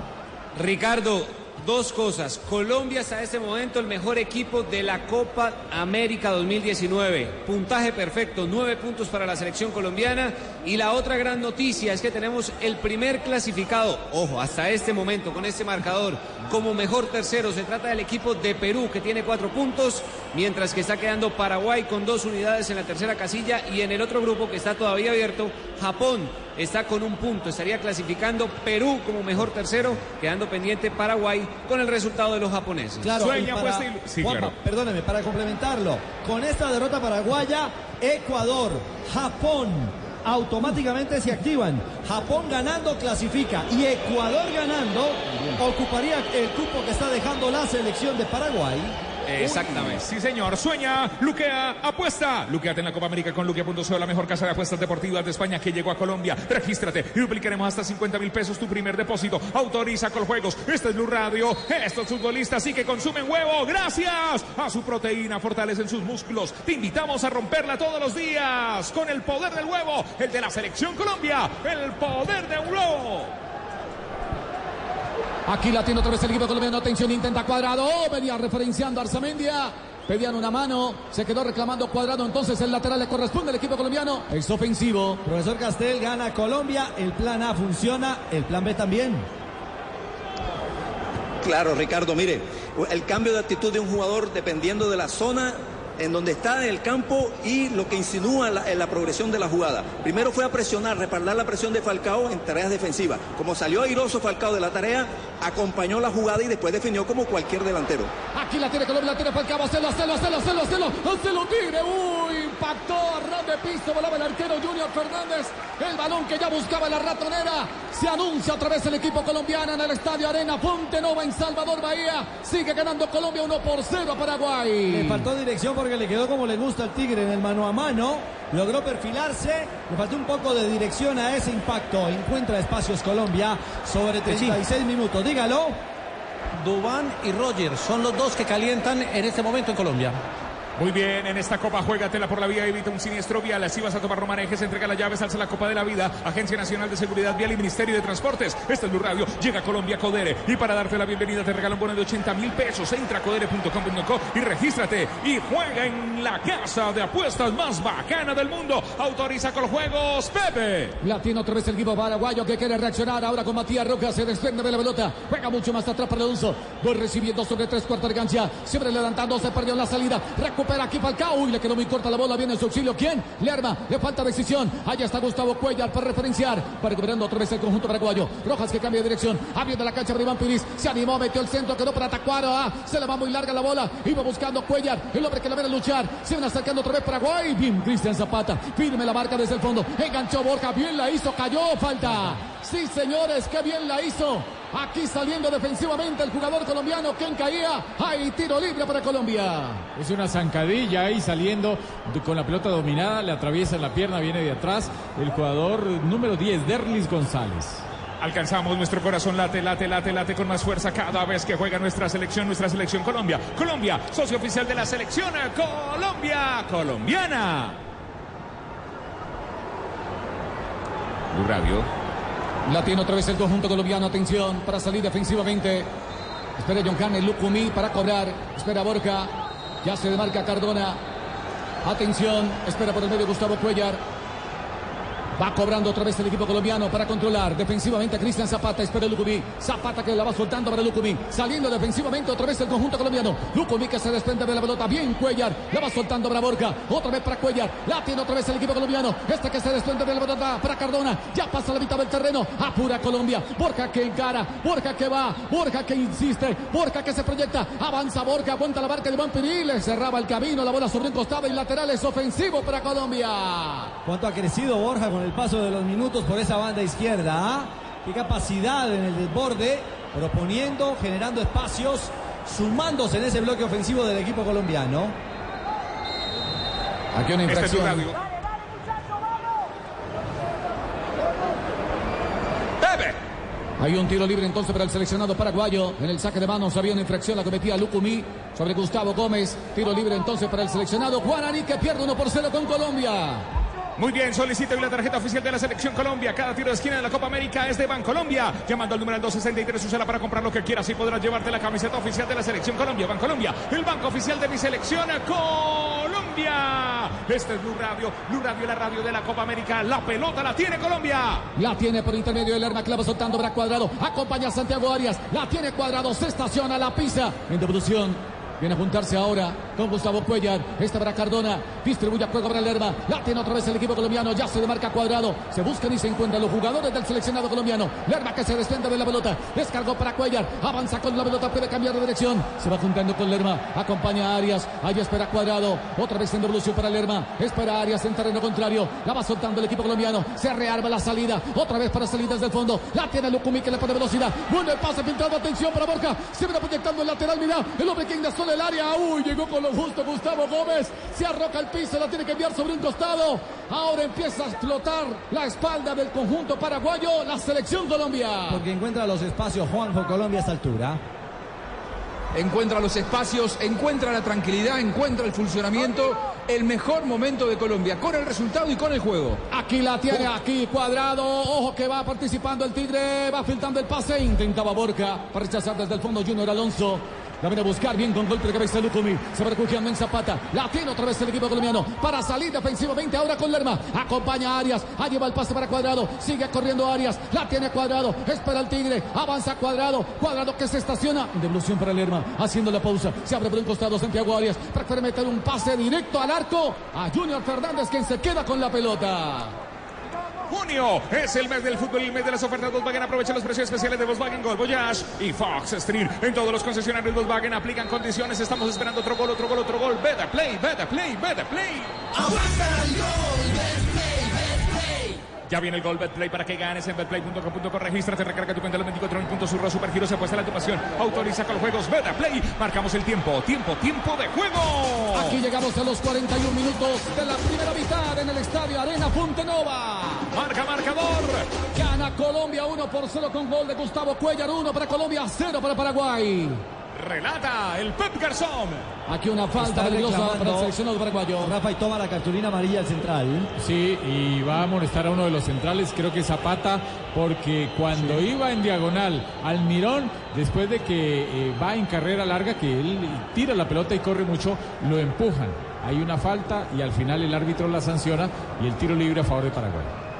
Ricardo, dos cosas. Colombia hasta este momento el mejor equipo de la Copa América 2019. Puntaje perfecto, nueve puntos para la selección colombiana. Y la otra gran noticia es que tenemos el primer clasificado, ojo, hasta este momento con este marcador, como mejor tercero. Se trata del equipo de Perú que tiene cuatro puntos, mientras que está quedando Paraguay con dos unidades en la tercera casilla y en el otro grupo que está todavía abierto, Japón está con un punto. Estaría clasificando Perú como mejor tercero, quedando pendiente Paraguay con el resultado de los japoneses. Claro, Sueña, para- pues, y- sí, Juanpa, claro. perdóneme, para complementarlo, con esta derrota paraguaya, Ecuador, Japón, automáticamente se activan. Japón ganando clasifica y Ecuador ganando ocuparía el cupo que está dejando la selección de Paraguay. Exactamente. Sí, señor. Sueña, luquea, apuesta. Luqueate en la Copa América con luquea.co, la mejor casa de apuestas deportivas de España que llegó a Colombia. Regístrate y duplicaremos hasta 50 mil pesos tu primer depósito. Autoriza con juegos. Este es Blue Radio. Estos futbolistas sí que consumen huevo. Gracias a su proteína fortalecen sus músculos. Te invitamos a romperla todos los días con el poder del huevo, el de la selección Colombia, el poder de un huevo. Aquí la tiene otra vez el equipo colombiano. Atención, intenta cuadrado. Oh, venía referenciando a Arzamendia. Pedían una mano. Se quedó reclamando cuadrado. Entonces el lateral le corresponde al equipo colombiano. Es ofensivo. Profesor Castel gana Colombia, el plan A funciona, el plan B también. Claro, Ricardo, mire, el cambio de actitud de un jugador dependiendo de la zona en donde está en el campo y lo que insinúa la- en la progresión de la jugada. Primero fue a presionar, respaldar la presión de Falcao en tareas defensivas. Como salió airoso Falcao de la tarea, acompañó la jugada y después definió como cualquier delantero. Aquí la tiene Colombia, la tiene Falcao, Hacelo, hacelo, hacelo, hacelo, hacelo, hacelo, tigre. Uy, impactó a ras de piso, volaba el arquero Junior Fernández. El balón que ya buscaba la ratonera. Se anuncia otra vez el equipo colombiano en el Estadio Arena Ponte Nova en Salvador Bahía. Sigue ganando Colombia 1 por 0 a Paraguay. Le faltó dirección porque le quedó como le gusta al Tigre en el mano a mano. Logró perfilarse. Le faltó un poco de dirección a ese impacto. Encuentra espacios Colombia sobre 36 minutos. Dígalo. Dubán y Roger son los dos que calientan en este momento en Colombia. Muy bien, en esta copa juégatela por la vida, evita un siniestro vial. Así vas a tomar romanejes, entrega las llaves, alza la Copa de la Vida. Agencia Nacional de Seguridad Vial y Ministerio de Transportes. Este es Blue Radio. Llega a Colombia Codere. Y para darte la bienvenida te regala un bono de 80 mil pesos. Entra a codere.com.co y regístrate. Y juega en la casa de apuestas más bacana del mundo. Autoriza con los juegos, Pepe. La tiene otra vez el equipo paraguayo que quiere reaccionar ahora con Matías Rojas. Se desprende de la pelota. Juega mucho más atrás para Alonso. Voy recibiendo sobre tres cuartos de cancha. Siempre levantando. Se perdió en la salida. Recupera aquí Falcao. Uy, le quedó muy corta la bola. Viene en su auxilio. ¿Quién? Lerma. Le falta decisión. Allá está Gustavo Cuellar para referenciar. Va recuperando otra vez el conjunto paraguayo. Rojas que cambia de dirección. Abriendo la cancha para Iván Piris. Se animó, metió el centro. Quedó para Tacuaro. Ah, se le va muy larga la bola. Iba buscando Cuellar. El hombre que la viene a luchar. Se van acercando otra vez Paraguay. Bien, Cristian Zapata. Firme la marca desde el fondo. Enganchó Borja. Bien la hizo. Cayó. Falta. Sí, señores. Qué bien la hizo. Aquí saliendo defensivamente el jugador colombiano. ¿Quién caía? Hay tiro libre para Colombia. Es una zancadilla ahí saliendo con la pelota dominada, le atraviesa la pierna, viene de atrás el jugador número 10, Derlis González. Alcanzamos nuestro corazón late, late, late, late con más fuerza cada vez que juega nuestra selección, nuestra selección Colombia. Colombia, socio oficial de la selección Colombia, colombiana. Blue Radio. La tiene otra vez el conjunto colombiano. Atención para salir defensivamente. Espera John Kane, Lucumí para cobrar. Espera Borja. Ya se demarca Cardona. Atención. Espera por el medio Gustavo Cuellar. Va cobrando otra vez el equipo colombiano para controlar defensivamente a Cristian Zapata. Espera Lucumí. Zapata que la va soltando para Lucumí. Saliendo defensivamente otra vez el conjunto colombiano. Lucumí que se desprende de la pelota. Bien Cuellar. La va soltando para Borja. Otra vez para Cuellar. La tiene otra vez el equipo colombiano. Este que se desprende de la pelota para Cardona. Ya pasa la mitad del terreno. Apura Colombia. Borja que encara. Borja que va. Borja que insiste. Borja que se proyecta. Avanza Borja. Aguanta la barca de Iván Le cerraba el camino. La bola sobre un costado y lateral es ofensivo para Colombia. ¿Cuánto ha crecido Borja con el paso de los minutos por esa banda izquierda? ah? Qué capacidad en el desborde, proponiendo, generando espacios, sumándose en ese bloque ofensivo del equipo colombiano. Aquí una Este es infracción. radio. Bebe. Hay un tiro libre entonces para el seleccionado paraguayo. En el saque de manos había una infracción, la cometía Lucumí sobre Gustavo Gómez. Tiro libre entonces para el seleccionado Guaraní que pierde 1 por 0 con Colombia. Muy bien, solicita la tarjeta oficial de la Selección Colombia. Cada tiro de esquina de la Copa América es de Bancolombia. Llamando al número 263, úsala para comprar lo que quieras y podrás llevarte la camiseta oficial de la Selección Colombia. Bancolombia, el banco oficial de mi selección Colombia. Este es Blue Radio, Blue Radio, la radio de la Copa América. La pelota la tiene Colombia. La tiene por intermedio del Lerma Clava soltando para Cuadrado. Acompaña a Santiago Arias. La tiene Cuadrado. Se estaciona la pisa. En devolución. Viene a juntarse ahora con Gustavo Cuellar. Este para Cardona. Distribuye a juego para Lerma. La tiene otra vez el equipo colombiano. Ya se demarca Cuadrado. Se buscan y se encuentran los jugadores del seleccionado colombiano. Lerma que se desprende de la pelota. Descargó para Cuellar. Avanza con la pelota. Puede cambiar de dirección. Se va juntando con Lerma. Acompaña a Arias. Ahí espera Cuadrado. Otra vez en devolución para Lerma. Espera Arias en terreno contrario. La va soltando el equipo colombiano. Se rearma la salida. Otra vez para salir desde el fondo. La tiene Lucumí que le pone velocidad. Bueno el pase pintado. Atención para Borja. Se viene proyectando el lateral. Mira. El hombre que ingresó en el área. Uy, llegó con lo justo Gustavo Gómez. Se arroca al piso. La tiene que enviar sobre un costado. Ahora empieza a explotar la espalda del conjunto paraguayo. La selección Colombia. Porque encuentra los espacios Juanjo Colombia a esta altura. Encuentra los espacios, encuentra la tranquilidad, encuentra el funcionamiento, el mejor momento de Colombia, con el resultado y con el juego. Aquí la tiene, aquí cuadrado. Ojo que va participando el Tigre. Va filtrando el pase. Intentaba Borja para rechazar desde el fondo Junior Alonso. La viene a buscar bien con golpe de cabeza Lucumi. Se va refugiando en Zapata. La tiene otra vez el equipo colombiano para salir defensivamente ahora con Lerma. Acompaña a Arias. Ahí lleva el pase para Cuadrado. Sigue corriendo Arias. La tiene Cuadrado. Espera el Tigre. Avanza Cuadrado. Cuadrado que se estaciona. Devolución para Lerma. Haciendo la pausa. Se abre por un costado Santiago Arias. Prefiere meter un pase directo al arco a Junior Fernández quien se queda con la pelota. Junio es el mes del fútbol y el mes de las ofertas Volkswagen. Aprovecha los precios especiales de Volkswagen Gol Voyage y Fox Stream. En todos los concesionarios Volkswagen aplican condiciones. Estamos esperando otro gol, otro gol, otro gol. Better play, better play, better play. Ya viene el gol Betplay para que ganes en betplay.com.co. Regístrate, recarga tu cuenta los 24 mil puntos. Surro Supergiro se apuesta la tu pasión. Autoriza con los juegos Betplay. Marcamos el tiempo, tiempo, tiempo de juego. Aquí llegamos a los 41 minutos de la primera mitad en el estadio Arena Fontenova. Marca marcador. Gana Colombia 1 por 0 con gol de Gustavo Cuellar. 1 para Colombia, 0 para Paraguay. Relata el Pep Garzón. Aquí una falta peligrosa para el seleccionado paraguayo. Rafa y toma la cartulina amarilla al central. Sí, y va a molestar a uno de los centrales, creo que Zapata, porque cuando iba en diagonal al Mirón, después de que eh, va en carrera larga, que él tira la pelota y corre mucho, lo empujan. Hay una falta y al final el árbitro la sanciona y el tiro libre a favor de Paraguay.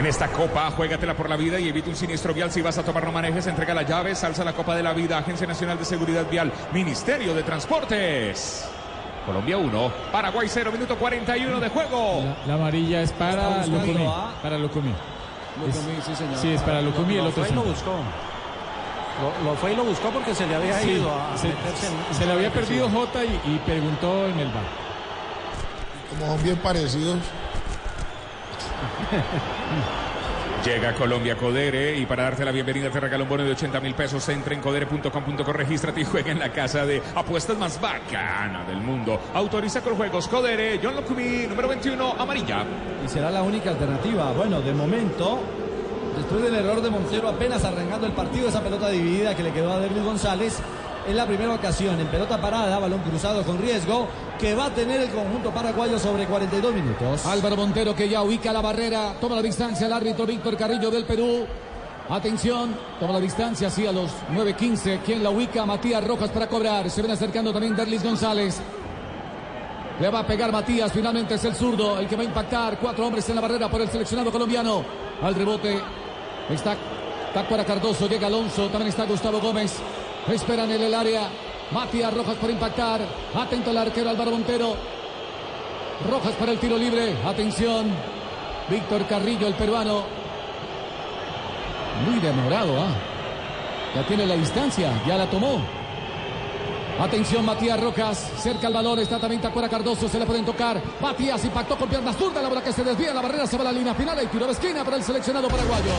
En esta copa, juégatela por la vida y evita un siniestro vial. Si vas a tomar no manejes, entrega la llave, salsa la Copa de la Vida, Agencia Nacional de Seguridad Vial, Ministerio de Transportes. Colombia 1, Paraguay 0, minuto 41 de juego. La amarilla es para Lucumí. a- Para Lucumí. Lucumí, sí, señor. Sí, es para Lucumí el Lo otro fue y lo buscó. Lo, lo fue y lo buscó porque se le había Sí, ido a se, meterse en- se le había perdido Jota y, y preguntó en el bar. Como son bien parecidos. Llega Colombia Codere y para darte la bienvenida te regala un bono de 80 mil pesos. Entra en codere.com.co, regístrate y juega en la casa de apuestas más bacana del mundo. Autoriza con juegos Codere, John Locumí, número 21, amarilla. Y será la única alternativa. Bueno, de momento, después del error de Montero apenas arrancando el partido, esa pelota dividida que le quedó a Derlis González, es la primera ocasión en pelota parada, balón cruzado con riesgo, que va a tener el conjunto paraguayo sobre 42 minutos. Álvaro Montero que ya ubica la barrera, toma la distancia el árbitro Víctor Carrillo del Perú. Atención, toma la distancia así a los 9.15. ¿Quién la ubica? Matías Rojas para cobrar. Se ven acercando también Derlis González. Le va a pegar Matías. Finalmente es el zurdo el que va a impactar. Cuatro hombres en la barrera por el seleccionado colombiano. Al rebote está Tacuara Cardoso. Llega Alonso. También está Gustavo Gómez. Esperan en el área. Matías Rojas para impactar. Atento el arquero Álvaro Montero. Rojas para el tiro libre. Atención. Víctor Carrillo, el peruano. Muy demorado, ¿ah? Ya tiene la distancia, ya la tomó. Atención, Matías Rojas, cerca al balón, está también Tacuara Cardoso, se le pueden tocar. Matías impactó con piernas zurda, la bola que se desvía, la barrera se va a la línea final y tiro de esquina para el seleccionado paraguayo.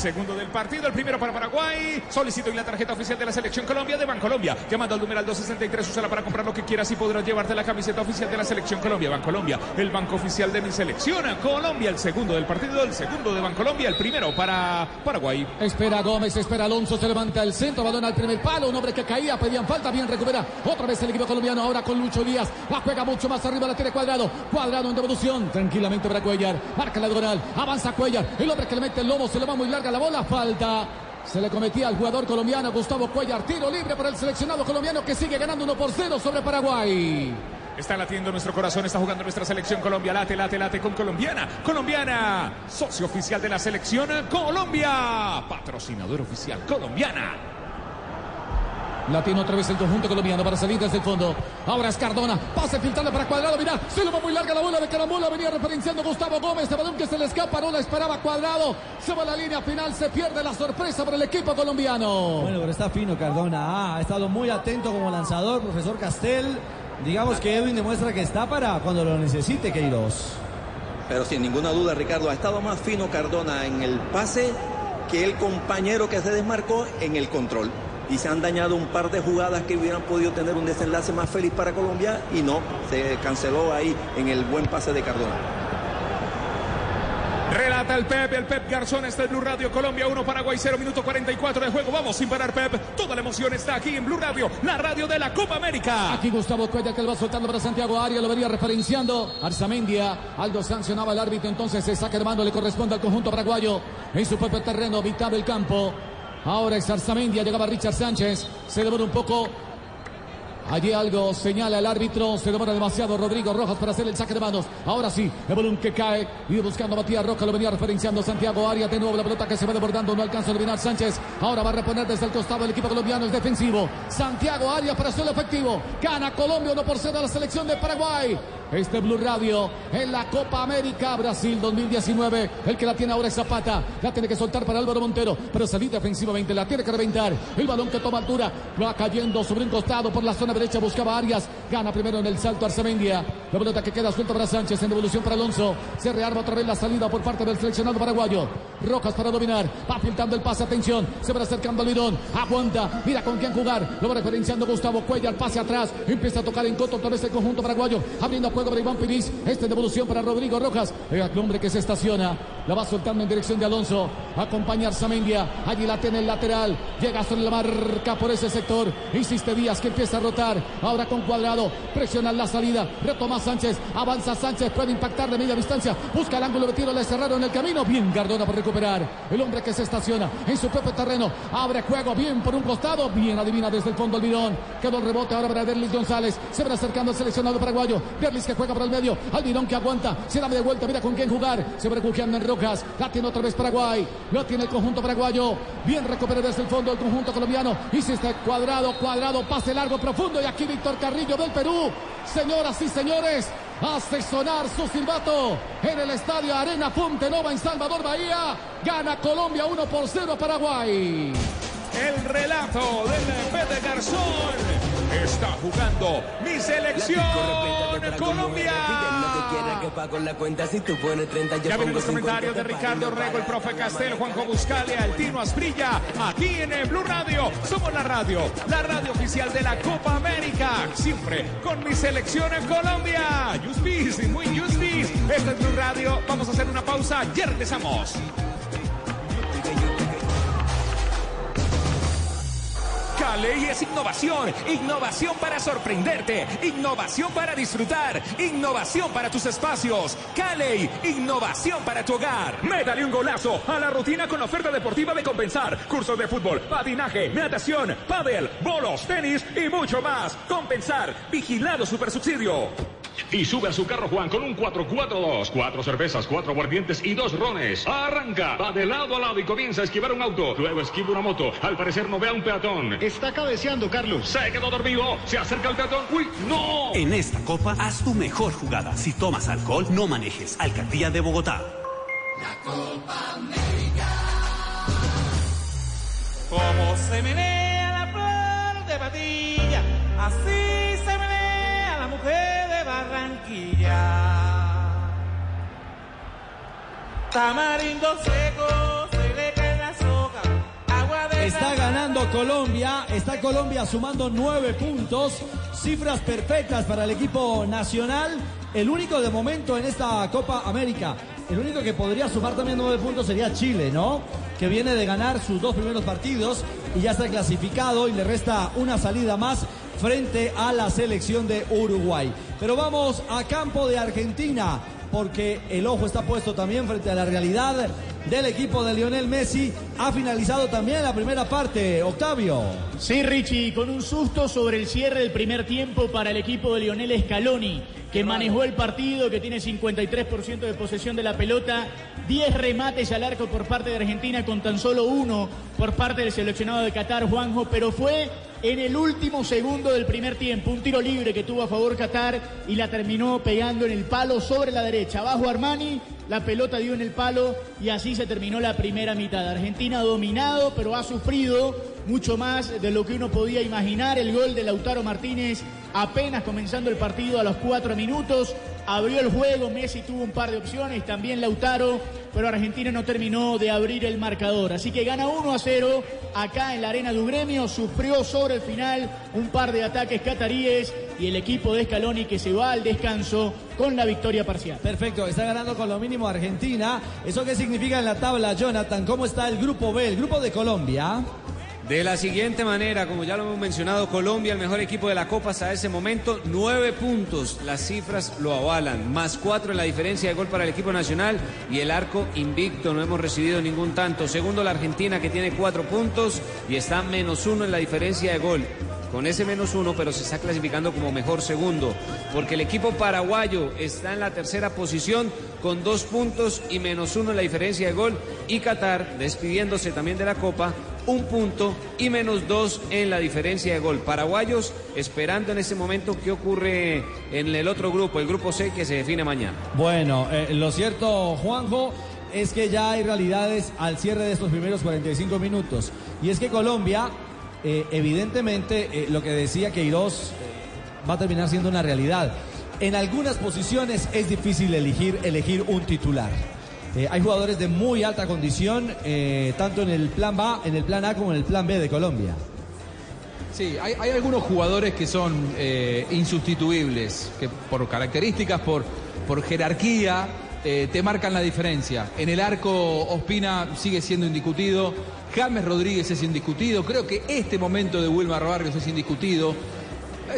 Segundo del partido, el primero para Paraguay. Solicito y la tarjeta oficial de la Selección Colombia de Bancolombia. Llamando al numeral 263, úsala para comprar lo que quieras y podrás llevarte la camiseta oficial de la Selección Colombia. Bancolombia, el banco oficial de mi selección. Colombia, el segundo del partido, el segundo de Bancolombia, el primero para Paraguay. Espera Gómez, espera Alonso, se levanta el centro, balón al primer palo, un hombre que caía, pedían falta, bien recupera. Otra vez el equipo colombiano, ahora con Lucho Díaz. La juega mucho más arriba, la tiene cuadrado. Cuadrado en devolución, tranquilamente para Cuellar. Marca la diagonal, avanza Cuellar. El hombre que le mete el lomo, se le va muy larga la bola, falta. Se le cometía al jugador colombiano Gustavo Cuellar. Tiro libre para el seleccionado colombiano que sigue ganando 1 por 0 sobre Paraguay. Está latiendo nuestro corazón, está jugando nuestra selección Colombia. Late, late, late con colombiana. Colombiana, socio oficial de la selección Colombia. Patrocinador oficial colombiana. La tiene otra vez el conjunto colombiano para salir desde el fondo. Ahora es Cardona. Pase filtrando para Cuadrado. Mira, se le va muy larga la bola de Carambola. Venía referenciando Gustavo Gómez. De balón que se le escapa. No la esperaba Cuadrado. Se va a la línea final. Se pierde la sorpresa para el equipo colombiano. Bueno, pero está fino Cardona. Ah, ha estado muy atento como lanzador, profesor Castel. Digamos que Edwin demuestra que está para cuando lo necesite, Queiroz. Pero sin ninguna duda, Ricardo, ha estado más fino Cardona en el pase que el compañero que se desmarcó en el control. Y se han dañado un par de jugadas que hubieran podido tener un desenlace más feliz para Colombia y no, se canceló ahí en el buen pase de Cardona. Relata el Pep, el Pep Garzón está en Blue Radio Colombia 1, Paraguay 0, minuto 44 de juego. Vamos sin parar, Pep. Toda la emoción está aquí en Blue Radio, la radio de la Copa América. Aquí Gustavo Cuella que lo va soltando para Santiago Arias, lo venía referenciando. Arzamendia, Aldo sancionaba al árbitro, entonces se saca de mando, le corresponde al conjunto paraguayo en su propio terreno, mitad del campo. Ahora es Arzamendia, llegaba Richard Sánchez, se demora un poco. Allí algo señala el árbitro, se demora demasiado Rodrigo Rojas para hacer el saque de manos. Ahora sí, el balón que cae y buscando a Matías Roca, lo venía referenciando Santiago Arias. De nuevo la pelota que se va desbordando, no alcanza a eliminar Sánchez. Ahora va a reponer desde el costado el equipo colombiano, es defensivo. Santiago Arias para hacerlo efectivo. Gana Colombia 1 por 0 a la selección de Paraguay. Este Blue Radio en la Copa América Brasil 2019. El que la tiene ahora es Zapata. La tiene que soltar para Álvaro Montero. Pero salir defensivamente. La tiene que reventar. El balón que toma altura. Va cayendo sobre un costado por la zona derecha. Buscaba Arias. Gana primero en el salto Arzamendia. La pelota que queda suelta para Sánchez. En devolución para Alonso. Se rearma otra vez la salida por parte del seleccionado paraguayo. Rojas para dominar. Va filtrando el pase. Atención. Se va acercando al bidón. Aguanta. Mira con quién jugar. Lo va referenciando Gustavo Cuellar. Pase atrás. Empieza a tocar en coto otra vez conjunto paraguayo. Abriendo juego para Iván Piris. Esta devolución para Rodrigo Rojas. El hombre que se estaciona. La va soltando en dirección de Alonso. Acompaña Arzamendia. Allí la tiene el lateral. Llega sobre la marca por ese sector. Insiste Díaz que empieza a rotar. Ahora con cuadrado. Presiona la salida. Retoma Sánchez. Avanza Sánchez. Puede impactar de media distancia. Busca el ángulo de tiro. Le cerraron el camino. Bien Gardona por recuperar. El hombre que se estaciona en su propio terreno. Abre juego bien por un costado. Bien adivina desde el fondo el bidón. Quedó el rebote ahora para Derlis González. Se va acercando el seleccionado paraguayo. Derlis que juega por el medio. Almirón que aguanta. Se da de vuelta. Mira con quién jugar. Se va refugiando en Rojas. La tiene otra vez Paraguay. Lo tiene el conjunto paraguayo. Bien recupera desde el fondo el conjunto colombiano. Y si está cuadrado, cuadrado. Pase largo, profundo. Y aquí Víctor Carrillo Perú. Señoras y señores. Hace sonar su silbato en el estadio Arena Fontenova en Salvador Bahía. Gana Colombia 1 por 0 Paraguay. El relato del Pete Garzón. Está jugando mi selección Colombia. Ya ven los comentarios de Ricardo Rego, el profe Castel, Juanjo Buscalia, el Tino Asprilla. Aquí en el Blue Radio. Somos la radio, la radio oficial de la Copa América. Siempre con mi selección en Colombia. Juspis, muy Juspis. Este es Blue Radio. Vamos a hacer una pausa. Ya regresamos. Cali es innovación, innovación para sorprenderte, innovación para disfrutar, innovación para tus espacios. Cali, innovación para tu hogar. Métale un golazo a la rutina con oferta deportiva de compensar. Cursos de fútbol, patinaje, natación, pádel, bolos, tenis y mucho más. Compensar, vigilado super subsidio. Y sube a su carro Juan con un 442. Cuatro cervezas, cuatro aguardientes y dos rones. Arranca, va de lado a lado y comienza a esquivar un auto. Luego esquiva una moto. Al parecer no ve a un peatón. Está cabeceando, Carlos. Se quedó dormido. Se acerca el peatón. ¡Uy, no! En esta copa, haz tu mejor jugada. Si tomas alcohol, no manejes. Alcaldía de Bogotá. Como se menea la flor de patilla, así se menea la mujer de Barranquilla. Tamarindo seco, se le cae la soga, agua de Está ganando Colombia, está Colombia sumando nueve puntos, cifras perfectas para el equipo nacional, el único de momento en esta Copa América. El único que podría sumar también nueve puntos sería Chile, ¿no? Que viene de ganar sus dos primeros partidos y ya está clasificado y le resta una salida más frente a la selección de Uruguay. Pero vamos a campo de Argentina porque el ojo está puesto también frente a la realidad del equipo de Lionel Messi. Ha finalizado también la primera parte, Octavio. Sí, Richie, con un susto sobre el cierre del primer tiempo para el equipo de Lionel Scaloni, que manejó el partido, que tiene 53% de posesión de la pelota, 10 remates al arco por parte de Argentina con tan solo uno por parte del seleccionado de Qatar, Juanjo, pero fue en el último segundo del primer tiempo, un tiro libre que tuvo a favor Qatar y la terminó pegando en el palo sobre la derecha. Abajo Armani, la pelota dio en el palo y así se terminó la primera mitad. Argentina dominado, pero ha sufrido mucho más de lo que uno podía imaginar. El gol de Lautaro Martínez apenas comenzando el partido a los cuatro minutos. Abrió el juego, Messi tuvo un par de opciones, también Lautaro, pero Argentina no terminó de abrir el marcador. Así que gana 1 a 0 acá en la arena de Gremio, sufrió sobre el final un par de ataques cataríes y el equipo de Scaloni que se va al descanso con la victoria parcial. Perfecto, está ganando con lo mínimo Argentina. ¿Eso qué significa en la tabla, Jonathan? ¿Cómo está el grupo B, el grupo de Colombia? De la siguiente manera, como ya lo hemos mencionado, Colombia, el mejor equipo de la Copa hasta ese momento, nueve puntos, las cifras lo avalan, más cuatro en la diferencia de gol para el equipo nacional y el arco invicto, no hemos recibido ningún tanto. Segundo, la Argentina que tiene cuatro puntos y está menos uno en la diferencia de gol. Con ese menos uno, pero se está clasificando como mejor segundo, porque el equipo paraguayo está en la tercera posición con dos puntos y menos uno en la diferencia de gol. Y Qatar, despidiéndose también de la Copa, un punto y menos dos en la diferencia de gol. Paraguayos esperando en este momento qué ocurre en el otro grupo, el grupo C que se define mañana. Bueno, eh, lo cierto, Juanjo, es que ya hay realidades al cierre de estos primeros 45 minutos. Y es que Colombia, eh, evidentemente, eh, lo que decía Queiroz va a terminar siendo una realidad. En algunas posiciones es difícil elegir, elegir un titular. Eh, hay jugadores de muy alta condición, eh, tanto en el plan A, en el plan A como en el plan B de Colombia. Sí, hay, algunos jugadores que son eh, insustituibles, que por características, por, por jerarquía, te marcan la diferencia. En el arco, Ospina sigue siendo indiscutido, James Rodríguez es indiscutido, creo que este momento de Wilmar Barrios es indiscutido.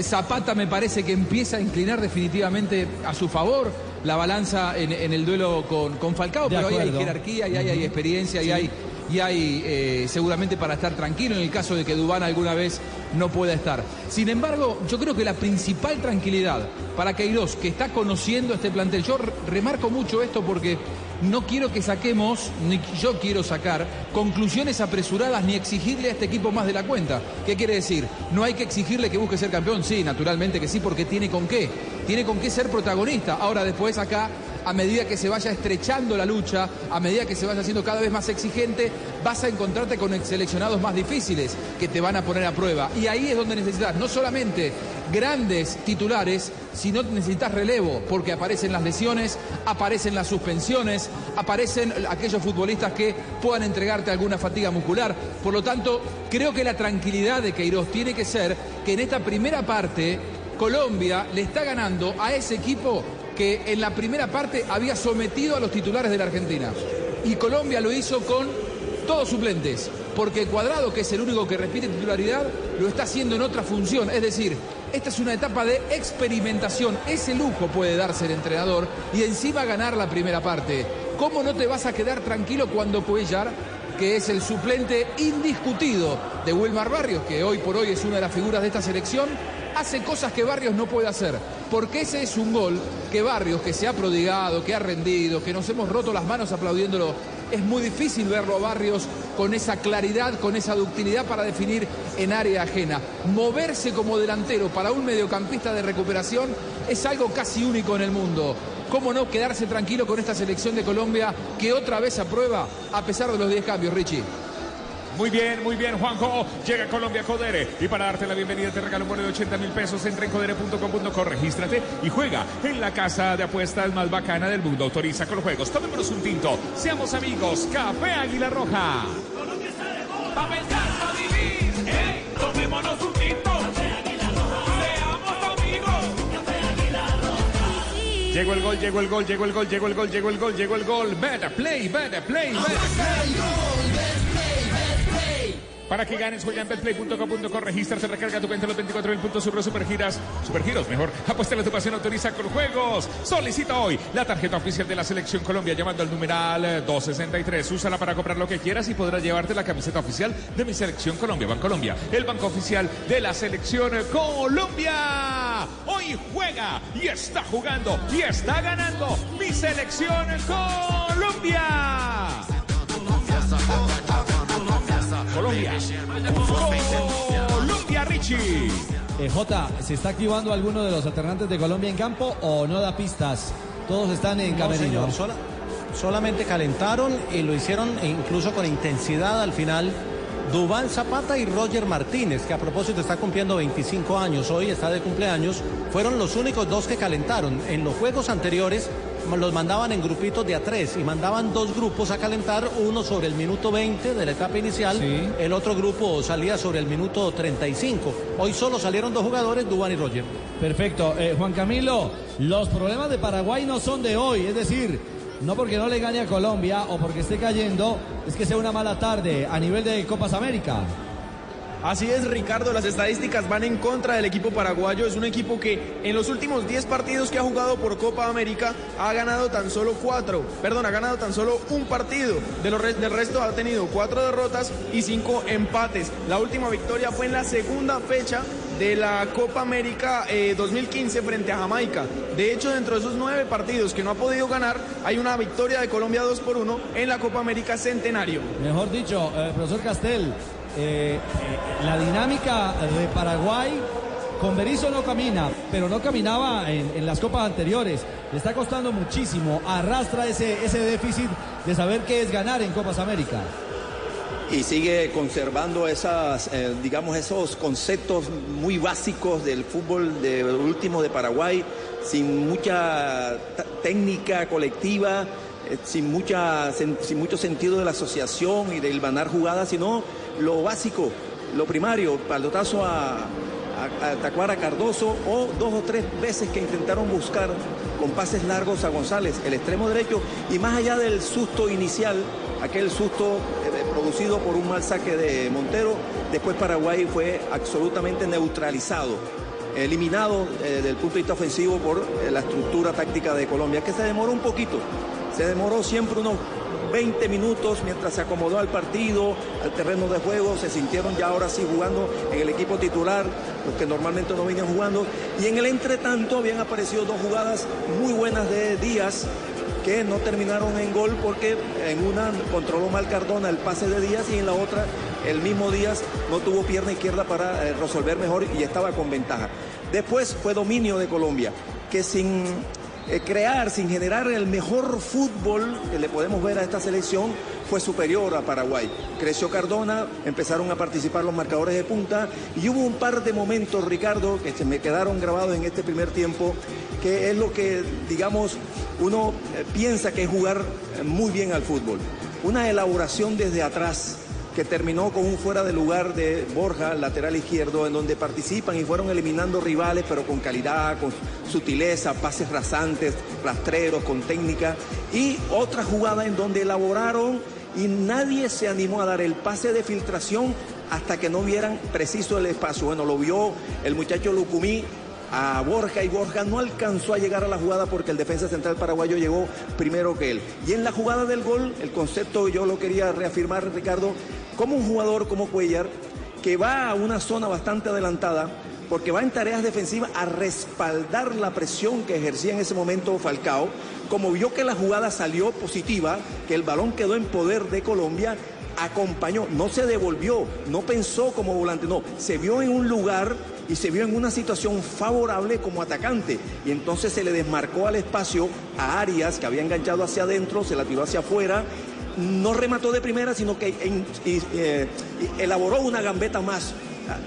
Zapata me parece que empieza a inclinar definitivamente a su favor la balanza en, en el duelo con, con Falcao, De pero ahí hay jerarquía y ahí hay experiencia y hay y hay eh, seguramente para estar tranquilo en el caso de que Dubán alguna vez no pueda estar. Sin embargo, yo creo que la principal tranquilidad para Queiroz, que está conociendo este plantel, yo re- remarco mucho esto porque no quiero que saquemos, ni yo quiero sacar, conclusiones apresuradas ni exigirle a este equipo más de la cuenta. ¿Qué quiere decir? No hay que exigirle que busque ser campeón, sí, naturalmente que sí, porque tiene con qué. Tiene con qué ser protagonista. Ahora después acá a medida que se vaya estrechando la lucha, a medida que se vaya haciendo cada vez más exigente, vas a encontrarte con seleccionados más difíciles que te van a poner a prueba. Y ahí es donde necesitas no solamente grandes titulares, sino necesitas relevo, porque aparecen las lesiones, aparecen las suspensiones, aparecen aquellos futbolistas que puedan entregarte alguna fatiga muscular. Por lo tanto, creo que la tranquilidad de Queiroz tiene que ser que en esta primera parte Colombia le está ganando a ese equipo que en la primera parte había sometido a los titulares de la Argentina. Y Colombia lo hizo con todos suplentes. porque Cuadrado, que es el único que repite titularidad, lo está haciendo en otra función. Es decir, esta es una etapa de experimentación. Ese lujo puede darse el entrenador y encima ganar la primera parte. ¿Cómo no te vas a quedar tranquilo cuando Cuellar, que es el suplente indiscutido de Wilmar Barrios, que hoy por hoy es una de las figuras de esta selección, hace cosas que Barrios no puede hacer? Porque ese es un gol que Barrios, que se ha prodigado, que ha rendido, que nos hemos roto las manos aplaudiéndolo, es muy difícil verlo a Barrios con esa claridad, con esa ductilidad para definir en área ajena. Moverse como delantero para un mediocampista de recuperación es algo casi único en el mundo. ¿Cómo no quedarse tranquilo con esta selección de Colombia que otra vez aprueba a pesar de los 10 cambios, Richie? Muy bien, muy bien, Juanjo. Llega Colombia Codere. Y para darte la bienvenida te regalo un bono de 80 mil pesos. Entra en codere.com.co, regístrate y juega en la casa de apuestas más bacana del mundo. Autoriza con los juegos. Tomémonos un tinto. Seamos amigos. Café Águila Roja. Pa' pensar, pa' vivir, ey, tomémonos un tinto. Llegó el gol, llegó el gol, llegó el gol, llegó el gol, llegó el gol, llegó el gol. Better play, better play, better play. Para que ganes, juega en betplay.com.co, regístrate, recarga tu cuenta en los 24 mil puntos Surro Supergiras. Supergiros, mejor. Apuesta a tu pasión, autoriza con juegos. Solicita hoy la tarjeta oficial de la Selección Colombia llamando al numeral eh, 263. Úsala para comprar lo que quieras y podrás llevarte la camiseta oficial de mi Selección Colombia. Bancolombia, el banco oficial de la Selección Colombia. Hoy juega y está jugando y está ganando mi Selección Colombia. Colombia. Colombia, Richie. Eh, Jota, ¿se está activando alguno de los alternantes de Colombia en campo o no da pistas? Todos están en No, camerino. señor, sola- solamente calentaron y lo hicieron incluso con intensidad al final. Dubán Zapata y Roger Martínez, que a propósito está cumpliendo 25 años, hoy está de cumpleaños, fueron los únicos dos que calentaron. En los juegos anteriores los mandaban en grupitos de a tres y mandaban dos grupos a calentar, uno sobre el minuto 20 de la etapa inicial, el otro grupo salía sobre el minuto 35. Hoy solo salieron dos jugadores, Dubán y Roger. Perfecto. Eh, Juan Camilo, los problemas de Paraguay no son de hoy, es decir, no porque no le gane a Colombia o porque esté cayendo, es que sea una mala tarde a nivel de Copas América. Así es, Ricardo, las estadísticas van en contra del equipo paraguayo. Es un equipo que en los últimos 10 partidos que ha jugado por Copa América ha ganado tan solo 4, perdón, ha ganado tan solo un partido. De del resto ha tenido 4 derrotas y 5 empates. La última victoria fue en la segunda fecha de la Copa América eh, 2015 frente a Jamaica. De hecho, dentro de esos 9 partidos que no ha podido ganar, hay una victoria de Colombia 2 por 1 en la Copa América Centenario. Mejor dicho, eh, profesor Castel, eh, la dinámica de Paraguay con Berizzo no camina, pero no caminaba en, las copas anteriores. Le está costando muchísimo, arrastra ese, ese déficit de saber qué es ganar en Copas América. y sigue conservando esas, eh, digamos, esos conceptos muy básicos del fútbol de último de Paraguay, sin mucha técnica colectiva, eh, sin, mucha, sen- sin mucho sentido de la asociación y del ganar jugadas, sino lo básico, lo primario, palotazo a, Tacuara Cardoso o dos o tres veces que intentaron buscar con pases largos a González, el extremo derecho, y más allá del susto inicial, aquel susto eh, producido por un mal saque de Montero, después Paraguay fue absolutamente neutralizado, eliminado eh, desde el punto de vista ofensivo por eh, la estructura táctica de Colombia, que se demoró un poquito, se demoró siempre unos 20 minutos mientras se acomodó al partido, al terreno de juego, se sintieron ya ahora sí jugando en el equipo titular, los que normalmente no venían jugando, y en el entretanto habían aparecido dos jugadas muy buenas de Díaz, que no terminaron en gol porque en una controló mal Cardona el pase de Díaz y en la otra el mismo Díaz no tuvo pierna izquierda para eh, resolver mejor y estaba con ventaja. Después fue dominio de Colombia, que sin crear, sin generar el mejor fútbol que le podemos ver a esta selección, fue superior a Paraguay. Creció Cardona, empezaron a participar los marcadores de punta y hubo un par de momentos, Ricardo, que se me quedaron grabados en este primer tiempo, que es lo que, digamos, uno eh, piensa que es jugar eh, muy bien al fútbol. Una elaboración desde atrás que terminó con un fuera de lugar de Borja, lateral izquierdo, en donde participan y fueron eliminando rivales, pero con calidad, con sutileza, pases rasantes, rastreros, con técnica. Y otra jugada en donde elaboraron y nadie se animó a dar el pase de filtración hasta que no vieran preciso el espacio. Bueno, lo vio el muchacho Lucumí a Borja y Borja no alcanzó a llegar a la jugada porque el defensa central paraguayo llegó primero que él. Y en la jugada del gol, el concepto yo lo quería reafirmar, Ricardo, como un jugador como Cuellar que va a una zona bastante adelantada porque va en tareas defensivas a respaldar la presión que ejercía en ese momento Falcao, como vio que la jugada salió positiva, que el balón quedó en poder de Colombia, acompañó, no se devolvió, no pensó como volante, no, se vio en un lugar y se vio en una situación favorable como atacante. Y entonces se le desmarcó al espacio a Arias, que había enganchado hacia adentro, se la tiró hacia afuera. No remató de primera, sino que eh, elaboró una gambeta más.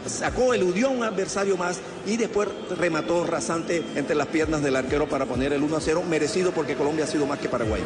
Sacó, eludió a un adversario más y después remató rasante entre las piernas del arquero para poner el 1 a 0, merecido porque Colombia ha sido más que Paraguay.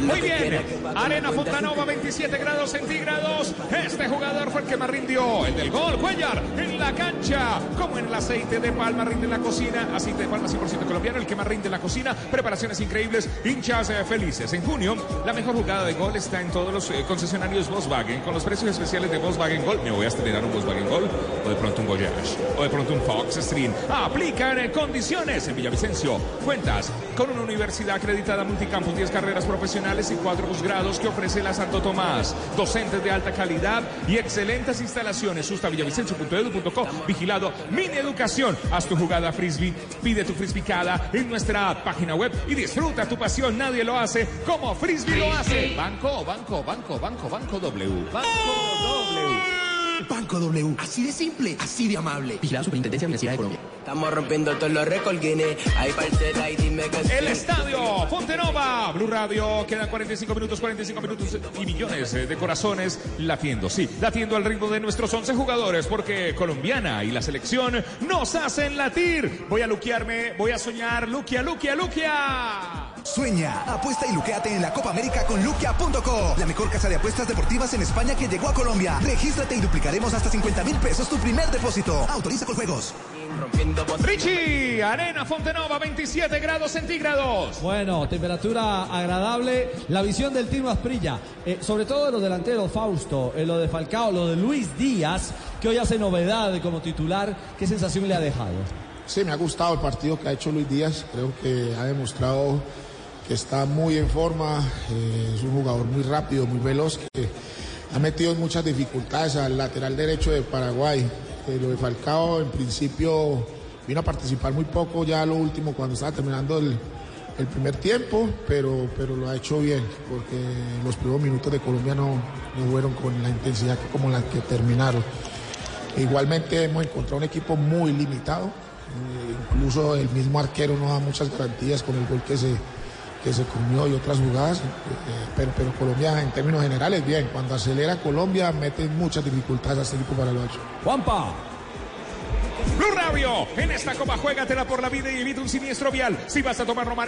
Muy bien, Arena Fontanova, 27 grados centígrados. Este jugador fue el que más rindió. El del gol, Cuellar, en la cancha. Como en el aceite de palma rinde en la cocina. Aceite de palma 100% colombiano, el que más rinde en la cocina. Preparaciones increíbles, hinchas eh, felices. En junio, la mejor jugada de gol está en todos los eh, concesionarios Volkswagen. Con los precios especiales de Volkswagen Gol. Me voy a estrenar un Volkswagen Gol. O de pronto un Voyage. O de pronto un Fox Stream. Aplican eh, condiciones en Villavicencio. Cuentas con una universidad acreditada multicampus, 10 carreras profesionales y 4 posgrados que ofrece la Santo Tomás. Docentes de alta calidad y excelentes instalaciones. Sustavillavicencio.edu.co. Vigilado Mini Educación. Haz tu jugada frisbee. Pide tu frisbicada en nuestra página web y disfruta tu pasión. Nadie lo hace como Frisbee lo hace. Banco, banco, banco, banco, banco W. Banco W. Banco W, así de simple, así de amable. Vigilado Superintendencia Financiera de Colombia. Estamos rompiendo todos los récords, Guinness. Hay parcela y dime que. El estadio Fontenova, Blue Radio, quedan 45 minutos, 45 minutos y millones de corazones latiendo, sí, latiendo al ritmo de nuestros 11 jugadores, porque colombiana y la selección nos hacen latir. Voy a luquearme, voy a soñar, Luquia, Luquia, Luquia. Sueña, apuesta y luqueate en la Copa América con luquia.co, la mejor casa de apuestas deportivas en España que llegó a Colombia. Regístrate y duplicaremos hasta 50 mil pesos tu primer depósito. Autoriza con juegos. Richie, Arena Fontenova, 27 grados centígrados. Bueno, temperatura agradable. La visión del Tino Asprilla, eh, sobre todo de los delanteros, Fausto, eh, lo de Falcao, lo de Luis Díaz, que hoy hace novedad como titular. ¿Qué sensación le ha dejado? Sí, me ha gustado el partido que ha hecho Luis Díaz. Creo que ha demostrado que está muy en forma. eh, es un jugador muy rápido, muy veloz, que ha metido muchas dificultades al lateral derecho de Paraguay. Eh, lo de Falcao, en principio, vino a participar muy poco ya lo último cuando estaba terminando el, primer tiempo, pero, pero lo ha hecho bien, porque los primeros minutos de Colombia no, no fueron con la intensidad como la que terminaron. Igualmente hemos encontrado un equipo muy limitado, eh, incluso el mismo arquero no da muchas garantías con el gol que se, que se comió y otras jugadas, eh, pero, pero Colombia en términos generales bien, cuando acelera Colombia mete muchas dificultades a este equipo paraguayo. Juanpa. Blue Radio, en esta copa juégatela por la vida y evita un siniestro vial. Si vas a tomar Román